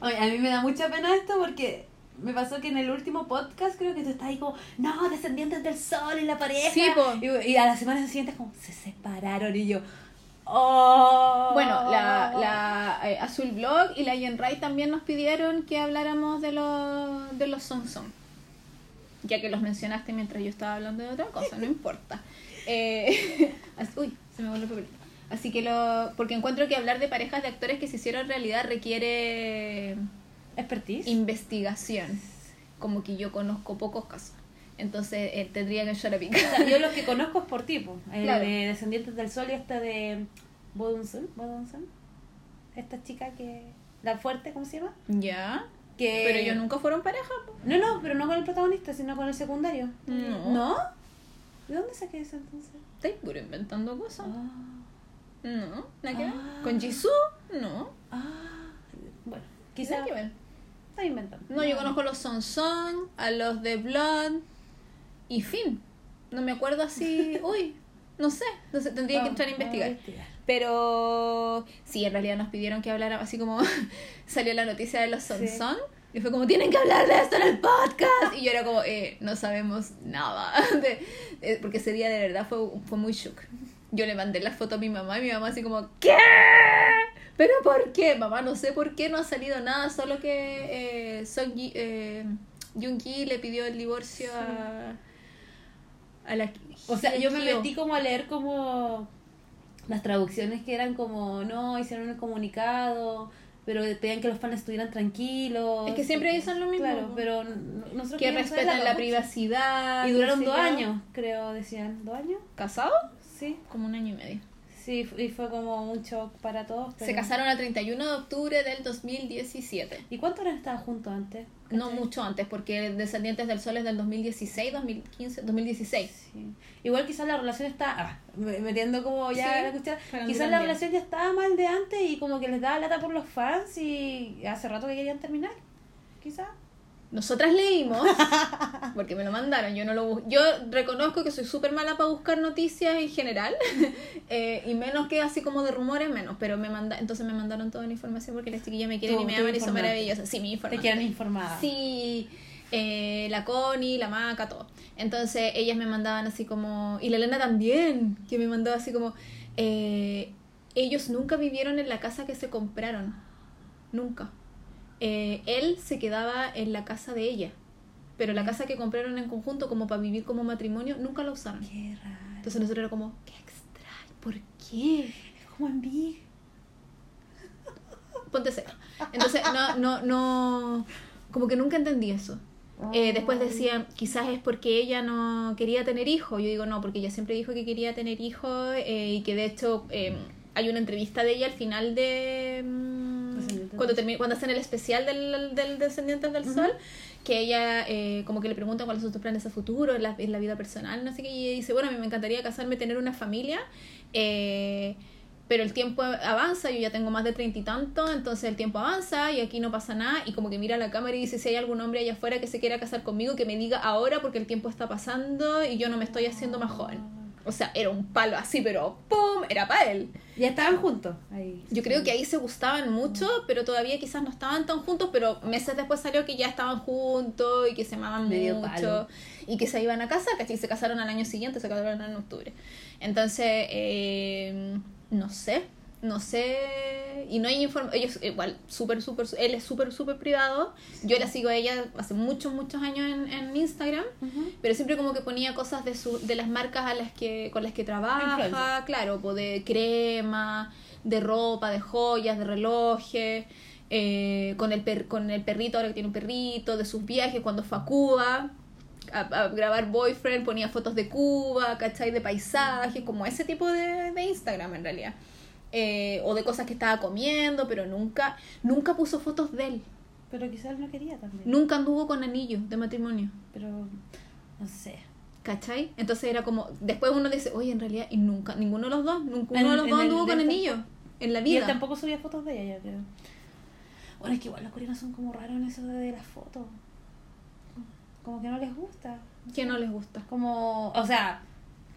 Oye, a mí me da mucha pena esto porque me pasó que en el último podcast creo que tú estás ahí como, no, descendientes del sol y la pareja. Sí. Y, y a la semana siguiente como, se separaron y yo, oh. Bueno, la, la eh, Azul Blog y la Yen Ray también nos pidieron que habláramos de los, de los Song Song. Ya que los mencionaste mientras yo estaba hablando de otra cosa, no importa. Eh, uy, se me volvió el papelito. Así que lo. Porque encuentro que hablar de parejas de actores que se hicieron realidad requiere ¿Expertise? investigación. Como que yo conozco pocos casos. Entonces eh, tendría que echar a picar. O sea, yo los que conozco es por tipo. El Claro. de Descendientes del Sol y esta de Bodunson. Bodunson. Esta chica que... La fuerte, ¿cómo se llama? ¿Ya? Que... Pero ellos nunca fueron pareja. No, no, pero no con el protagonista, sino con el secundario. No. ¿No? ¿De dónde saqué eso entonces? Estáis puro inventando cosas. Ah, No, nada que ver. Ah. ¿Con Jisoo? No. ah, bueno, Quizás quizás que ver. Está inventando. No, yo conozco a los Son Son, a los de Blood y fin. No me acuerdo así. Uy, no sé. No sé, tendría que entrar a investigar. investigar. Pero sí, en realidad nos pidieron que habláramos, así como salió la noticia de los Son Sí. Son. Y fue como, tienen que hablar de esto en el podcast. Y yo era como, eh, no sabemos nada. de- eh, porque ese día de verdad fue, fue muy shock. Yo le mandé la foto a mi mamá y mi mamá así como, ¿qué? ¿Pero por qué? Mamá, no sé por qué no ha salido nada, solo que eh, Song eh, Ki le pidió el divorcio a, a la... O sea, yo me metí como a leer como las traducciones que eran como, no, hicieron un comunicado, pero pedían que los fans estuvieran tranquilos. Es que siempre dicen lo mismo. Claro, pero nosotros que respetan la privacidad. Y duraron dos años, creo, decían. ¿Dos años? ¿Casados? Sí. Como un año y medio. Sí, y fue como un shock para todos. Se casaron el 31 de octubre del 2017. ¿Y cuánto han estado juntos antes? No mucho antes, porque Descendientes del Sol es del 2016, 2015, 2016. Sí. Igual quizás la relación está ah, me- metiendo como ya Sí, la cuestión. para Quizás la relación ya estaba mal de antes y como que les daba lata por los fans y hace rato que querían terminar. Quizás. Nosotras leímos, porque me lo mandaron, yo no lo bus- Yo reconozco que soy súper mala para buscar noticias en general, eh, y menos que así como de rumores, menos, pero me manda entonces me mandaron toda la información porque las chiquillas me quieren Tú- y me aman y son maravillosas. Sí, me Te informan. quieren informada. Sí, eh, la Connie, la Maca, todo. Entonces ellas me mandaban así como, y la Elena también, que me mandaba así como, eh, ellos nunca vivieron en la casa que se compraron, nunca. Eh, él se quedaba en la casa de ella, pero la casa que compraron en conjunto como para vivir como matrimonio, nunca la usaron. Qué raro. Entonces nosotros era como, qué extraño, ¿por qué? es como en Big. ponte serio. Entonces, no, no, no, como que nunca entendí eso. Eh, después decían, quizás es porque ella no quería tener hijos. Yo digo, no, porque ella siempre dijo que quería tener hijos eh, y que de hecho eh, hay una entrevista de ella al final de... cuando, del termi- cuando hacen el especial del, del Descendientes del Sol, que ella eh, como que le pregunta cuáles son sus planes a futuro, en la, en la vida personal, no sé qué, y ella dice, bueno, a mí me encantaría casarme, tener una familia. Eh, pero el tiempo avanza, yo ya tengo más de treinta y tanto, entonces el tiempo avanza y aquí no pasa nada y como que mira a la cámara y dice si hay algún hombre allá afuera que se quiera casar conmigo, que me diga ahora porque el tiempo está pasando y yo no me estoy haciendo más joven. O sea, era un palo así, pero ¡pum! Era para él. Ya estaban juntos. Ahí. Yo creo que ahí se gustaban mucho, pero todavía quizás no estaban tan juntos, pero meses después salió que ya estaban juntos y que se amaban Medio mucho palo. y que se iban a casar, ¿cachai? Se casaron al año siguiente, se casaron en octubre. Entonces, eh, no sé, no sé, y no hay información, ellos igual, súper, súper, él es súper, súper privado, yo la sigo a ella hace muchos, muchos años en, en Instagram, pero siempre como que ponía cosas de su, de las marcas a las que con las que trabaja Influencer. claro de crema de ropa de joyas de relojes eh, con el per- con el perrito ahora que tiene un perrito de sus viajes cuando fue a Cuba a, a grabar boyfriend ponía fotos de Cuba ¿cachai? de paisajes como ese tipo de, de Instagram en realidad Eh, o de cosas que estaba comiendo pero nunca nunca puso fotos de él Pero quizás él no quería también. nunca anduvo con anillo de matrimonio Pero no sé. ¿Cachai? Entonces era como, después uno dice, oye, en realidad, y nunca, ninguno de los dos, nunca uno En- de los dos anduvo con de- anillo en la Y él vida. tampoco subía fotos de ella, yo creo. Bueno, es que igual los coreanos son como raros en eso de, de las fotos. Como que no les gusta. Que no les gusta. Como, o sea,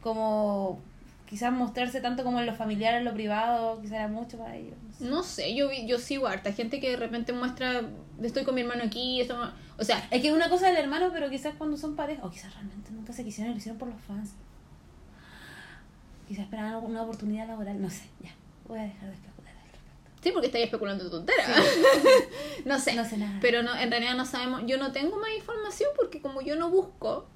como quizás mostrarse tanto como en lo familiar, en lo privado, quizás era mucho para ellos. no sé. No sé, yo vi, yo sigo harta gente que de repente muestra, estoy con mi hermano aquí, esto o sea, Es que es una cosa del hermano, pero quizás cuando son pareja, o quizás realmente nunca se quisieron lo hicieron por los fans. Quizás esperaban una oportunidad laboral, no sé, ya. Voy a dejar de especular al respecto. sí, porque estáis especulando tonteras. no sé, No sé nada. pero no, en realidad no sabemos, yo no tengo más información porque como yo no busco,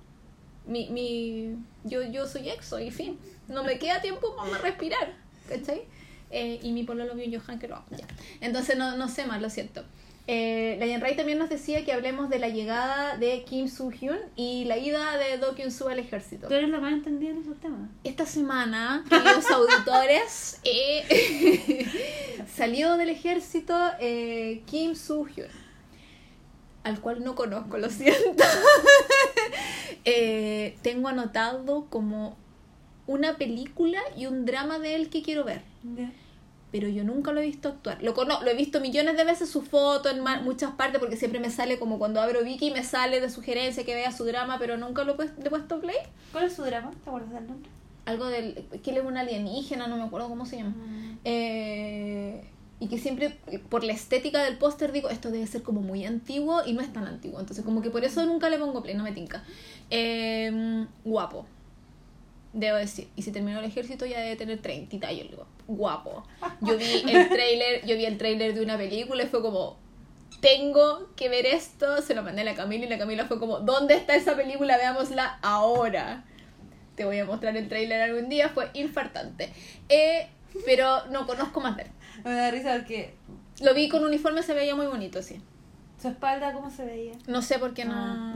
mi, mi, yo, yo soy exo y fin, no me queda tiempo para respirar, ¿cachai? Eh, y mi pololo vio Johan que lo amo, ya. Entonces no, no sé más, lo siento. Eh, la Ray también nos decía que hablemos de la llegada de Kim Soo-hyun y la ida de Do Kyun-soo al ejército. Tú eres la más entendida en esos temas. Esta semana, queridos auditores, eh, salió del ejército eh, Kim Soo-hyun. al cual no conozco, lo siento. Eh, tengo anotado como una película y un drama de él que quiero ver. Pero yo nunca lo he visto actuar. Lo, cono lo he visto millones de veces su foto en muchas partes porque siempre me sale como cuando abro Viki me sale de sugerencia que vea su drama, pero nunca lo he, puest- le he puesto play. ¿Cuál es su drama? ¿Te acuerdas del nombre? Algo del... que él es un alienígena, no me acuerdo cómo se llama. Eh, y que siempre, por la estética del póster, digo, esto debe ser como muy antiguo y no es tan antiguo. Entonces, como que por eso nunca le pongo play, no me tinca. Eh, guapo, debo decir. Y si terminó el ejército, ya debe tener 30 y. Yo digo, guapo. Yo vi el trailer, yo vi el trailer de una película y fue como. Tengo que ver esto, se lo mandé a la Camila y la Camila fue como, ¿dónde está esa película? Veámosla ahora. Te voy a mostrar el trailer algún día, fue infartante. Eh, pero no conozco más de él. Me da risa porque Lo vi con uniforme, se veía muy bonito, sí. su espalda, ¿cómo se veía? No sé por qué no. Ah.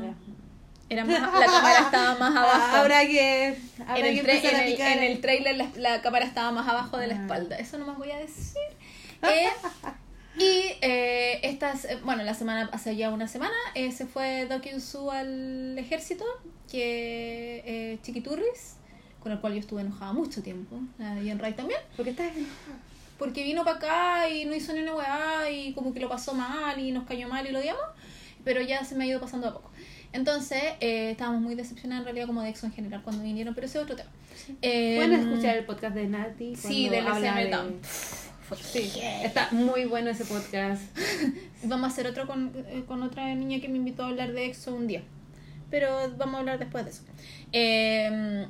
Era más, la cámara estaba más abajo. Ah, Habrá que, habrá en, el en el- en el trailer la, la cámara estaba más abajo de la Ah. espalda. Eso no más voy a decir. Eh, y eh, estas, eh, bueno, la semana, hace ya una semana, eh, se fue Do Kyun-soo al ejército, que eh, Chiquiturris, con el cual yo estuve enojada mucho tiempo, y en Ray también. ¿Por qué estás enojada? Porque vino para acá y no hizo ni una weá y como que lo pasó mal y nos cayó mal y lo odiamos, pero ya se me ha ido pasando a poco. Entonces, eh, estábamos muy decepcionadas en realidad como de EXO en general cuando vinieron, pero ese es otro tema. Eh, Pueden escuchar el podcast de Nati. Sí, del SM Town. Sí, está muy bueno ese podcast. Vamos a hacer otro con, eh, con otra niña que me invitó a hablar de EXO un día. Pero vamos a hablar después de eso. Eh,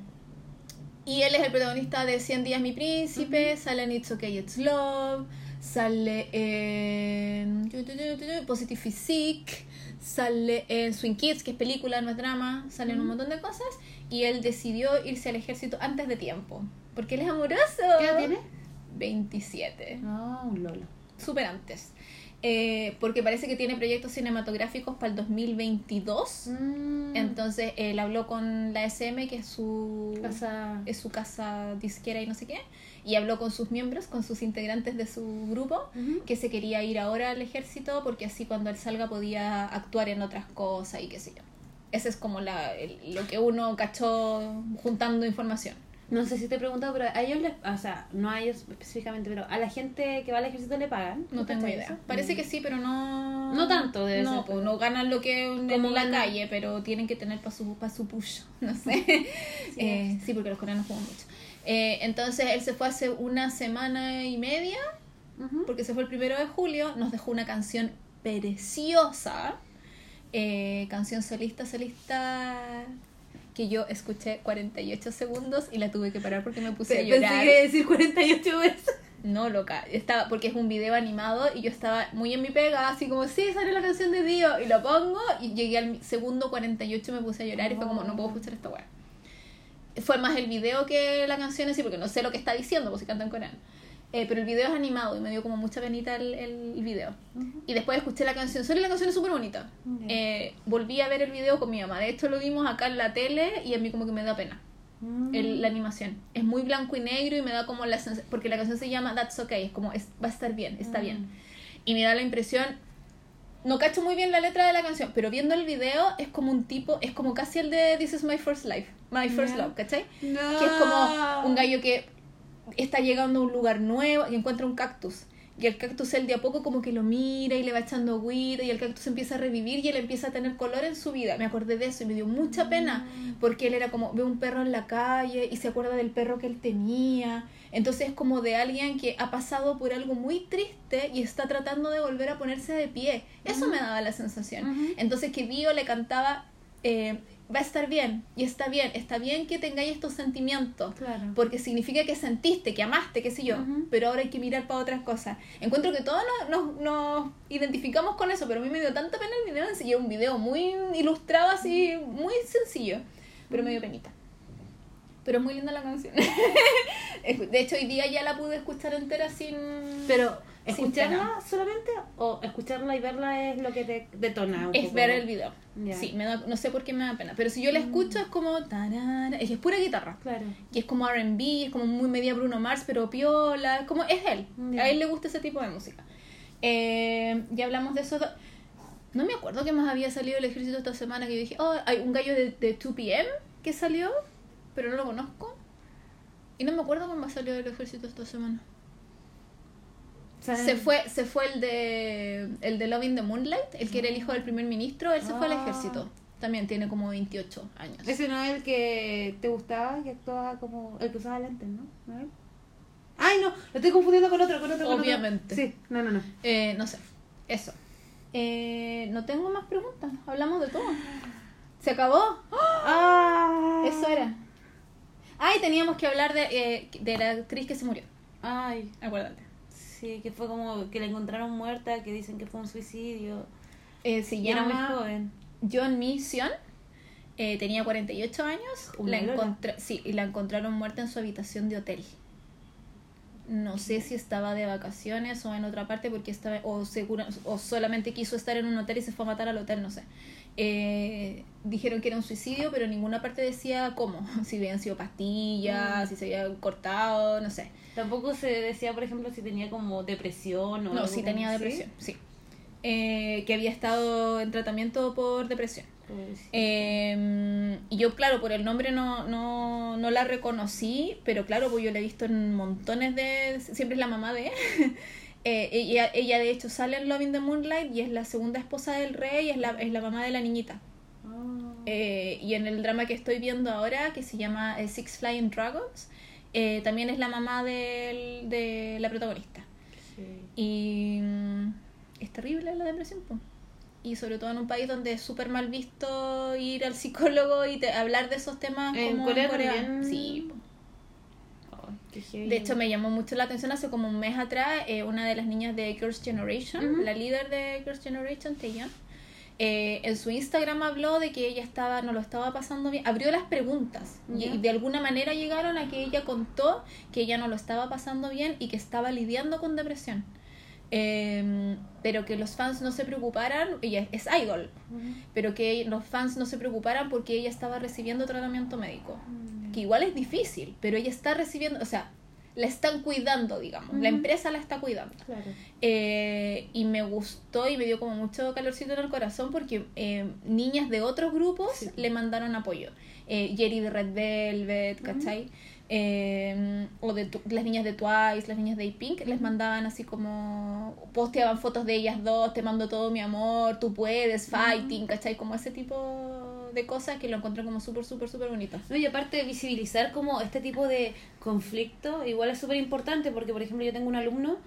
y él es el protagonista de 100 días mi príncipe, sale en It's Okay, It's Love, sale en Positive Physique, sale en Swing Kids, que es película, no es drama, sale en un montón de cosas. Y él decidió irse al ejército antes de tiempo, porque él es amoroso. ¿Qué edad tiene? 27 No, un lolo. súper antes. Eh, porque parece que tiene proyectos cinematográficos para el 2022. Mm. Entonces él habló con la SM, que es su, Casa- es su casa disquera y no sé qué, y habló con sus miembros, con sus integrantes de su grupo, que se quería ir ahora al ejército porque así cuando él salga podía actuar en otras cosas y qué sé yo. Ese es como la, el- lo que uno cachó juntando información. No sé si te he preguntado, pero a ellos les. O sea, no a ellos específicamente, pero a la gente que va al ejército le pagan. No ¿Tú tengo idea. eso? Parece Mm. que sí, pero no. No tanto, debe No, ser, pues no ganan lo que en Como la ganan- calle, pero tienen que tener para su, pa su push. No sé. sí, eh, sí, porque los coreanos juegan mucho. Eh, entonces él se fue hace una semana y media, porque se fue el primero de julio. Nos dejó una canción preciosa. Eh, canción solista, solista. Que yo escuché 48 segundos y la tuve que parar porque me puse a Pensé llorar. que iba a decir 48 veces. No, loca. Estaba, porque es un video animado y yo estaba muy en mi pega, así como, sí, sale la canción de Dio. Y lo pongo y llegué al segundo 48 y me puse a llorar y fue como, no puedo escuchar esta weá. Fue más el video que la canción en sí, porque no sé lo que está diciendo, pues si canta en coreano. Eh, pero el video es animado y me dio como mucha penita el, el video. Y después escuché la canción. Solo la canción es súper bonita. Eh, volví a ver el video con mi mamá. De hecho, lo vimos acá en la tele y a mí como que me da pena el- la animación. Es muy blanco y negro y me da como la sensación, porque la canción se llama That's Okay, es como es, va a estar bien, está Mm. bien. Y me da la impresión, no cacho muy bien la letra de la canción, pero viendo el video es como un tipo, es como casi el de This is my first life, my first love, ¿cachai? No. Que es como un gallo que está llegando a un lugar nuevo y encuentra un cactus. Y el cactus él de a poco como que lo mira y le va echando agüita y el cactus empieza a revivir y él empieza a tener color en su vida. Me acordé de eso y me dio mucha pena porque él era como, ve un perro en la calle y se acuerda del perro que él tenía. Entonces es como de alguien que ha pasado por algo muy triste y está tratando de volver a ponerse de pie. Eso me daba la sensación. Ujú. Entonces que Dio le cantaba, eh, va a estar bien y está bien, está bien que tengáis estos sentimientos. Claro. Porque significa que sentiste, que amaste, qué sé yo, pero ahora hay que mirar para otras cosas. Encuentro que todos nos, nos, nos identificamos con eso, pero a mí me dio tanta pena el video, en sí, y es un video muy ilustrado, así, muy sencillo, pero me dio penita. Pero es muy linda la canción. de hecho, hoy día ya la pude escuchar entera sin... Pero, sin ¿escucharla solamente o escucharla y verla es lo que te detona un Es poco? ver el video. Sí, me da, no sé por qué me da pena. Pero si yo la escucho es como... tarara, es que es pura guitarra. Claro. Y es como RB, es como muy media Bruno Mars, pero piola, es como es él. A él le gusta ese tipo de música. Eh, ya hablamos de eso. No me acuerdo qué más había salido del ejército esta semana que yo dije, oh, hay un gallo de, de 2PM que salió, pero no lo conozco. Y no me acuerdo cuál más salió del ejército esta semana. Se fue, se fue el de el de Loving the Moonlight, el que era el hijo del primer ministro, él se fue al Ah. ejército. También tiene como 28 años. Ese no es el que te gustaba, que actuaba como. El que usaba lentes, ¿no? Ay, no, lo estoy confundiendo con otro, con otro. con otro. Obviamente. Sí, no, no, no. Eh, no sé, eso. Eh, no tengo más preguntas, hablamos de todo. ¿Se acabó? Ah, Eso era. Ay, teníamos que hablar de, eh, de la actriz que se murió. Ay, Acuérdate. Sí, que fue como que la encontraron muerta, que dicen que fue un suicidio. Eh, se Y era muy llama joven. John Mission. Eh, tenía 48 años. La encontra- sí, y la encontraron muerta en su habitación de hotel. No sé si estaba de vacaciones o en otra parte porque estaba o segura, o solamente quiso estar en un hotel y se fue a matar al hotel, no sé. Eh, dijeron que era un suicidio, pero en ninguna parte decía cómo, si habían sido pastillas, Mm. si se había cortado, no sé. Tampoco se decía, por ejemplo, si tenía como depresión o No, como tenía depresión, sí. Eh, que había estado en tratamiento por depresión. Eh, y yo, claro, por el nombre no, no, no la reconocí, pero claro, pues yo la he visto en montones de... Siempre es la mamá de... Eh, ella, ella de hecho sale en Loving the Moonlight y es la segunda esposa del rey y es la, es la mamá de la niñita. Ah. Eh, y en el drama que estoy viendo ahora, que se llama eh, Six Flying Dragons, eh, también es la mamá del- de la protagonista. Sí. Y mm, es terrible la depresión, po. Y sobre todo en un país donde es súper mal visto ir al psicólogo y te- hablar de esos temas En como Corea en Corea. también. Sí, po. De hecho, me llamó mucho la atención hace como un mes atrás, eh, una de las niñas de Girls' Generation, la líder de Girls' Generation, Taeyeon, eh, en su Instagram habló de que ella estaba no lo estaba pasando bien. Abrió las preguntas y de alguna manera llegaron a que ella contó que ella no lo estaba pasando bien y que estaba lidiando con depresión. Eh, pero que los fans no se preocuparan, ella es idol, pero que los fans no se preocuparan porque ella estaba recibiendo tratamiento médico Mm. que igual es difícil, pero ella está recibiendo, o sea, la están cuidando, digamos, la empresa la está cuidando. Claro. Eh, y me gustó y me dio como mucho calorcito en el corazón porque eh, niñas de otros grupos Sí. le mandaron apoyo. Eh, Jerry de Red Velvet, ¿cachai? Eh, o de las niñas de Twice, las niñas de Pink, les mandaban así como posteaban fotos de ellas dos, te mando todo mi amor, tú puedes, fighting, ¿cachai? Como ese tipo de cosas que lo encontré como súper, súper, súper bonito. No, y aparte visibilizar como este tipo de conflicto, igual es súper importante porque, por ejemplo, yo tengo un alumno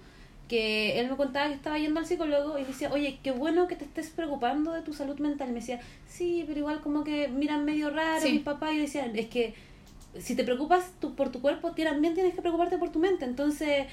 que él me contaba que estaba yendo al psicólogo y decía, oye, qué bueno que te estés preocupando de tu salud mental. Y me decía, sí, pero igual como que miran medio raro Sí. mis papás. Y yo decía, es que si te preocupas tú, por tu cuerpo, también tienes que preocuparte por tu mente. Entonces,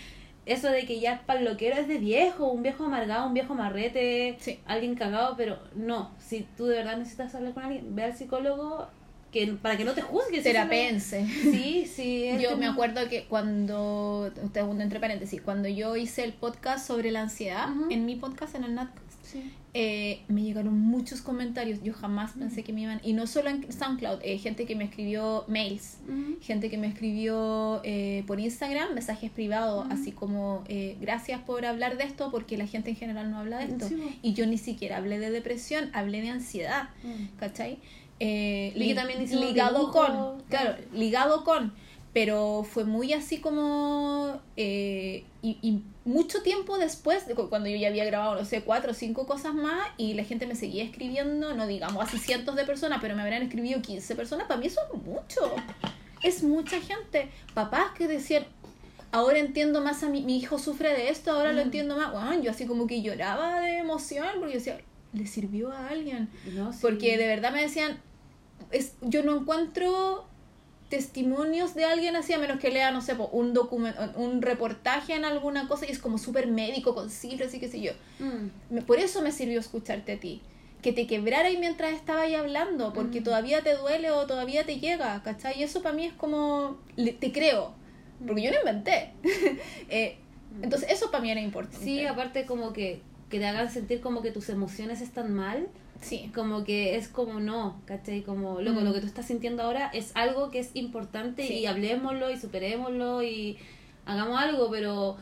eso de que ya para lo que es de viejo, un viejo amargado, un viejo marrete, Sí. alguien cagado, pero no, si tú de verdad necesitas hablar con alguien, ve al psicólogo que para que no te juzgues. Terapense. Sí, sí. es Yo me acuerdo que cuando, segundo entre paréntesis, cuando yo hice el podcast sobre la ansiedad, en mi podcast, en el Natcast, Sí. Eh, me llegaron muchos comentarios. Yo jamás pensé que me iban, y no solo en SoundCloud, eh, gente que me escribió mails, Ujú. gente que me escribió eh, por Instagram, mensajes privados, Ujú. así como eh, gracias por hablar de esto, porque la gente en general no habla de esto. Sí. Y yo ni siquiera hablé de depresión, hablé de ansiedad. Mm. ¿cachai? Eh, que también ligado con, claro, ligado con, pero fue muy así como, eh, y, y mucho tiempo después, de cu- cuando yo ya había grabado, no sé, cuatro o cinco cosas más, y la gente me seguía escribiendo, no digamos así cientos de personas, pero me habrían escribido 15 personas, para mí eso es mucho, es mucha gente, papás que decían, ahora entiendo más a mi, mi hijo sufre de esto, ahora lo Mm. entiendo más, bueno, yo así como que lloraba de emoción, porque yo decía, le sirvió a alguien. No, sí. Porque de verdad me decían, es, yo no encuentro testimonios de alguien así, a menos que lea, no sé, un documento, un reportaje en alguna cosa y es como súper médico, con cifras y qué sé yo. Mm. Por eso me sirvió escucharte a ti. Que te quebrara ahí mientras estaba ahí hablando, porque Mm. todavía te duele o todavía te llega, ¿cachai? Y eso para mí es como, te creo, porque yo no inventé. Eh, entonces eso para mí era importante. Sí, aparte como que, que te hagan sentir como que tus emociones están mal, Sí. como que es como no, ¿cachai? Como, loco, Mm. lo que tú estás sintiendo ahora es algo que es importante Sí. y hablemoslo y superémoslo y hagamos algo, pero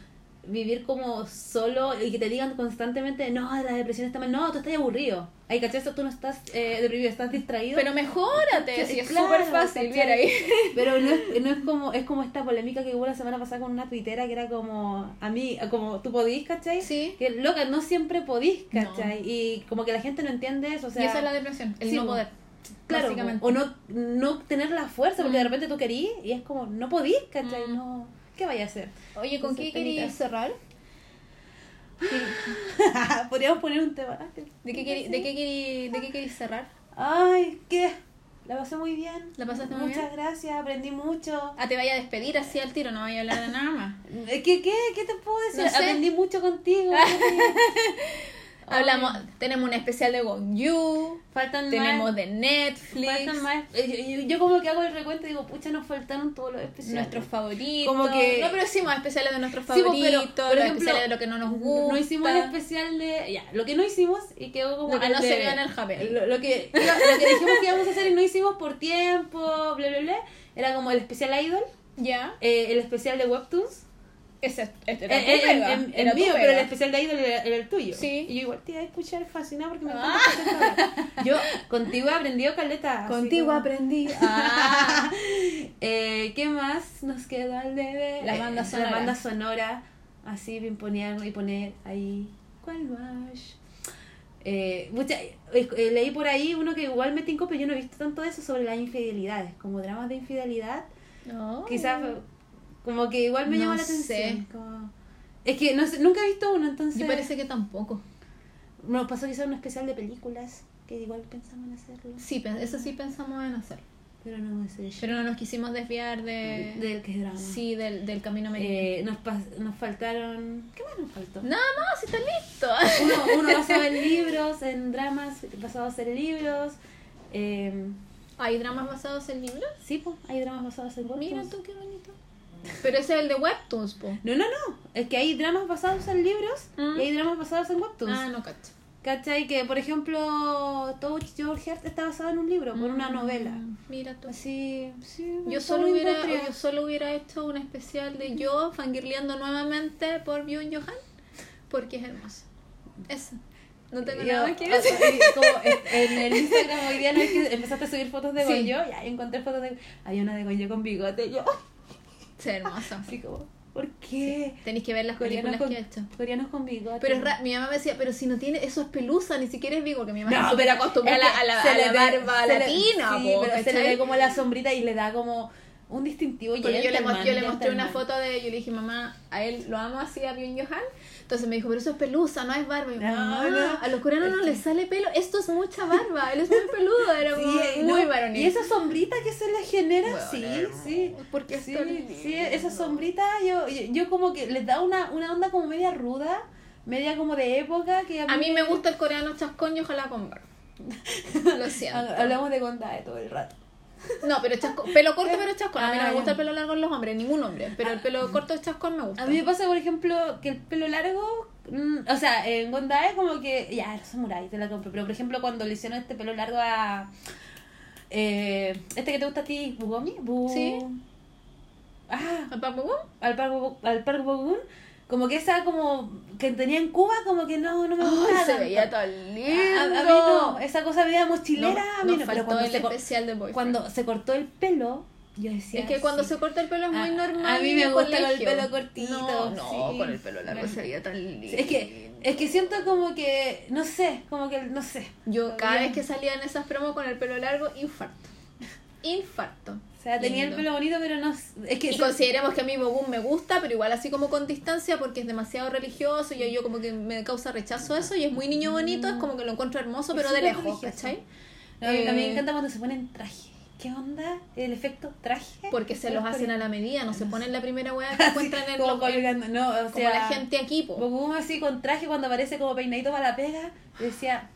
vivir como solo y que te digan constantemente, no, la depresión está mal, no, tú estás aburrido. Ay, ¿cachai? Tú no estás eh, deprimido, estás distraído. Pero mejórate, Sí, si es claro, súper fácil, ahí. Pero no es, no es como es como esta polémica que hubo la semana pasada con una tuitera que era como a mí, como tú podís, ¿cachai? Sí. Que loca, no siempre podís, No. ¿cachai? Y como que la gente no entiende eso, o sea, y esa es la depresión, el sí, no po. poder. claro, o no, no tener la fuerza, porque Mm. de repente tú querís y es como, no podís, ¿cachai? Mm. No, ¿qué vaya a hacer? Oye, ¿con Entonces, qué querías penita. cerrar? Podríamos poner un tema. ¿De qué querí- de qué querí- de qué querís cerrar? Ay, ¿qué? La pasé muy bien. ¿La pasaste muy Muchas bien? gracias, aprendí mucho. Ah, te vaya a despedir así al tiro, no vaya a hablar de nada más. ¿Qué, qué, qué te puedo decir? No sé. Aprendí mucho contigo. Hablamos, tenemos un especial de Gong Faltan tenemos más. de Netflix, Faltan más. Yo, yo como que hago el recuento y digo, pucha, nos faltaron todos los especiales. nuestros favoritos. Como que- No, pero hicimos especiales de nuestros Sí, pues, favoritos, pero, por los ejemplo, especiales de lo que no nos gusta. No hicimos el especial de. Ya, lo que no hicimos y quedó como. Lo que no de- se vio en el Happy. Lo, lo que, lo que dijimos que íbamos a hacer y no hicimos por tiempo, bla, bla, bla. Era como el especial Idol, Ya, eh, el especial de Webtoons. Ese este era Eh, tu pega, en- en- era en mío, pega. pero el especial de Idol era, era el tuyo. Sí. Y yo igual te iba a escuchar fascinada porque me Ah. encanta Yo contigo he aprendido caleta. Contigo como- aprendí. Ah. Eh, ¿Qué más nos quedó al debe? La Eh, banda sonora. La banda sonora. Así, bien poner y poner ahí. ¿Cuál más? Eh, mucha- eh, eh, leí por ahí uno que igual me tincó, pero yo no he visto tanto de eso sobre las infidelidades, como dramas de infidelidad. No. Quizás como que igual me No llama la atención. como- Es que no sé, nunca he visto uno, entonces. Yo parece que tampoco. Nos pasó quizás un especial de películas, que igual pensamos en hacerlo, Sí, eso sí pensamos en hacer. pero no hecho. Pero no nos quisimos desviar de... Del que es drama. Sí, del, del camino. Eh, nos, pas- nos faltaron. ¿Qué más nos faltó? Nada más, si está listo. Uno, uno basado en libros, en dramas basados en libros. Eh, ¿Hay dramas basados en libros? sí, pues, hay dramas basados en webtoons. Mira tú, qué bonito. Pero ese es el de Webtoons, po. No, no, no. Es que hay dramas basados en libros Mm. y hay dramas basados en webtoons. Ah, no cacho. ¿Cachai? Que, por ejemplo, Touch Your Heart está basado en un libro, por una Mm, novela. Mira tú. Así, sí. Yo solo, hubiera, yo solo hubiera hecho un especial de yo fangirleando nuevamente por Byung Johan porque es hermoso. Eso. No tengo Yo, nada más que decir. como en en el Instagram hoy día no es que empezaste a subir fotos de Sí. Gonyo, ya encontré fotos de había una de Gonyo con bigote, yo Sí, hermoso. así como, ¿por qué? Tenéis que ver las Coreanos películas con, que he hecho. coreanos con bigote. Pero es ra- mi mamá me decía, pero si no tiene, eso es pelusa, ni siquiera es porque mi mamá No, pero acostumbrada a la, a la, se a la ve- barba se le- latina, sí, po, pero se le ¿cachai? ve como la sombrita y le da como un distintivo Porque yo le, mo- yo le mostré una gentleman. foto de yo le dije, mamá, a él lo amo así a Byung Johan. Entonces me dijo, pero eso es pelusa, no es barba. Y yo, No, "Mamá, no. a los coreanos no les sale pelo, esto es mucha barba, él es muy peludo, era Sí, muy, no, varonil. Y esa sombrita que se le genera, Bueno, sí, sí. porque es sí, sí, esa sombrita yo, yo, yo como que les da una, una onda como media ruda, media como de época que A mí me gusta el coreano chascón y ojalá con barba. Lo siento. Ha- Hablamos de Gondae todo el rato. No, pero chascón, pelo corto pero chascón. A mí no Ah, me gusta ya. el pelo largo en los hombres, ningún hombre. Pero el pelo corto de chascón me gusta. A mí me pasa, por ejemplo, que el pelo largo, mm, o sea, en Gondae como que, ya, era samurai, te la compro, pero por ejemplo cuando le hicieron este pelo largo a... Eh, este que te gusta a ti, Bugomi, Bu... Sí. Ah, ¿Al Park Bo Gum? al Park, al Park Bo-gum, como que esa como que tenía en Cuba, como que no, no me gustaba. se tanto. veía tan lindo. a, a mí no, esa cosa media mochilera, No, a mí no, faltó pero cuando el se, especial de cuando se cortó el pelo, yo decía... Es que cuando sí. se corta el pelo es muy A- normal. a mí me gusta con el pelo cortito, No, no, sí. con el pelo largo se veía tan lindo. Es que, es que siento como que, no sé, como que, no sé. Yo cada vez que salía en esas promos con el pelo largo, infarto. Infarto. O sea, tenía el pelo bonito, pero no... Es que... Y consideremos que a mí Bogum me gusta, pero igual así como con distancia, porque es demasiado religioso y yo como que me causa rechazo eso y es muy niño bonito, es como que lo encuentro hermoso, Es pero de lejos, religioso. ¿cachai? No, a, mí, a mí me Eh, encanta cuando se ponen traje. ¿Qué onda? ¿El efecto traje? Porque se los hacen a la medida, no se No ponen la primera weá que encuentran en como los- colgando, no, o como sea... la gente aquí, po. Bogum así con traje cuando aparece como peinadito para la pega, decía,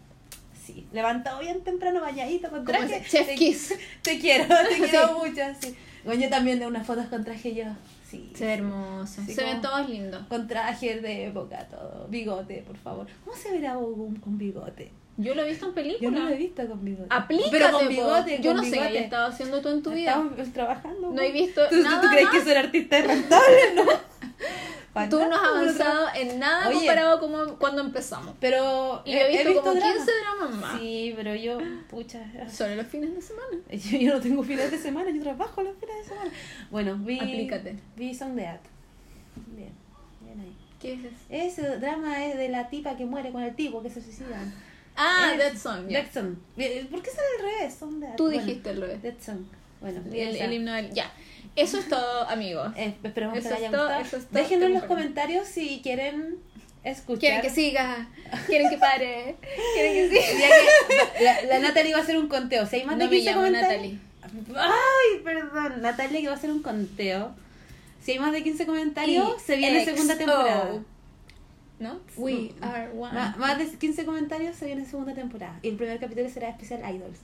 sí, levantado bien temprano, bañadito con traje. Chef te, Kiss. te quiero, te quiero Sí. mucho, sí. Bueno, yo también de unas fotos con traje yo, sí. Se ve hermoso. Sí, se ven todos lindos. Con traje de época, todo. Bigote, por favor. ¿Cómo se verá Bogum con bigote? Yo lo he visto en películas. Yo no lo he visto con bigote. Aplícate, Pero con bigote, Yo con no sé qué bigote. hayas estado haciendo tú en tu vida. Estamos trabajando. No he visto ¿Tú, tú- nada tú crees más. que ser artista es rentable? No. Tú no has avanzado en nada Oye. comparado como cuando empezamos. Pero Y yo he visto, como drama. 15 dramas más. Sí, pero yo, pucha, Solo los fines de semana. yo, yo no tengo fines de semana, yo trabajo los fines de semana. Bueno, vi. Aplícate. Vi Song de At. Bien, bien ahí. ¿Qué es eso? Ese drama es de la tipa que muere con el tipo que se suicidan. Ah, Dead Song. ya. Dead Song. Eh, ¿Por qué sale al revés? At. Tú Bueno, dijiste el revés. Dead Song. Bueno, El, el himno del. Ya. Eso es todo, amigos. Eh, esperemos Eso que les es haya todo, gustado. eso es todo. Déjenos en los comentarios si quieren escuchar. Quieren que siga. Quieren que pare.Quieren que siga. Que la, la Natalie va a hacer un conteo. Si hay más No de me 15 llamo comentarios. Ay, perdón. Natalia que va a hacer un conteo. Si hay más de 15 comentarios, se viene XO. segunda temporada. ¿No? We are one. Más de 15 comentarios se viene segunda temporada. Y el primer capítulo será especial Idols.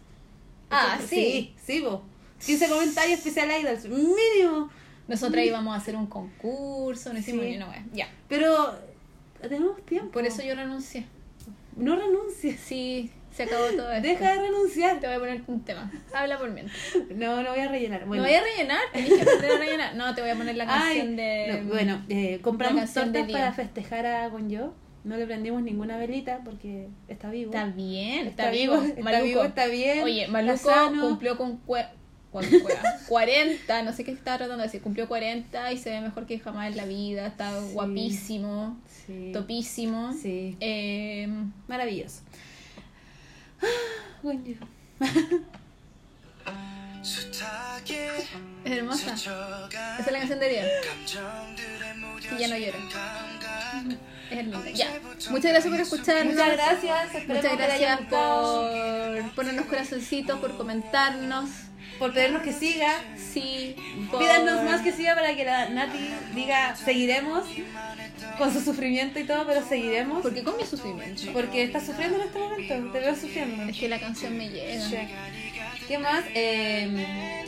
Ah, sí. Sí, sí, vos. 15 comentarios especial Idols. Mínimo. Nosotras íbamos a hacer un concurso, no hicimos Sí. ni una wea. Ya. Pero tenemos tiempo. Por eso yo renuncié. No renuncies. Sí, se acabó todo esto. Deja de renunciar. Te voy a poner un tema. Habla por mientras. No, no voy a rellenar. Bueno. ¿No voy a rellenar? Tenés que aprender a rellenar. No, te voy a poner la Ay, canción de. no, bueno, eh, compramos tortas para festejar a con yo. No le prendimos ninguna velita porque está vivo. Está bien, está, Está vivo. vivo, está Maluco. vivo, está bien, Oye, Maluco cumplió con con cue- 40, no sé qué estaba tratando de decir. Cumplió 40 y se ve mejor que jamás en la vida. Está Sí. guapísimo, Sí. topísimo. Sí. Eh, Maravilloso. Ah, es hermosa. Esa es la canción de Dios. Que ya no llora. Es hermosa. Ya. Muchas gracias por escucharnos. Muchas gracias. Esperemos Muchas gracias por ponernos corazoncitos, por comentarnos. Por pedirnos que siga. Sí. por- Pídanos más que siga para que la Nati diga seguiremos con su sufrimiento y todo, pero seguiremos. Porque con mi sufrimiento. Porque está sufriendo en este momento. Te veo sufriendo. Es que la canción me llega. ¿Qué más? Eh,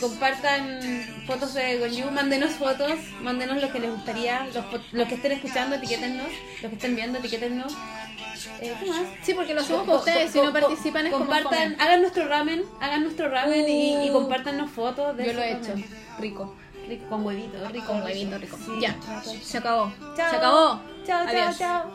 compartan fotos de Gonyu, mándenos fotos, mándenos lo que les gustaría, los, los que estén escuchando, etiquétennos, los que estén viendo, etiquétennos. Eh, ¿Qué más? Sí, porque lo hacemos Co- para ustedes. Si no participan es compartan, hagan nuestro ramen, hagan nuestro ramen y, y Uh. compártanos fotos de Yo lo he hecho. ramen. Rico. Rico, con huevito, rico. Con huevito rico. Sí. Ya. Se acabó. Chao. Se acabó. Chao, chao, chao.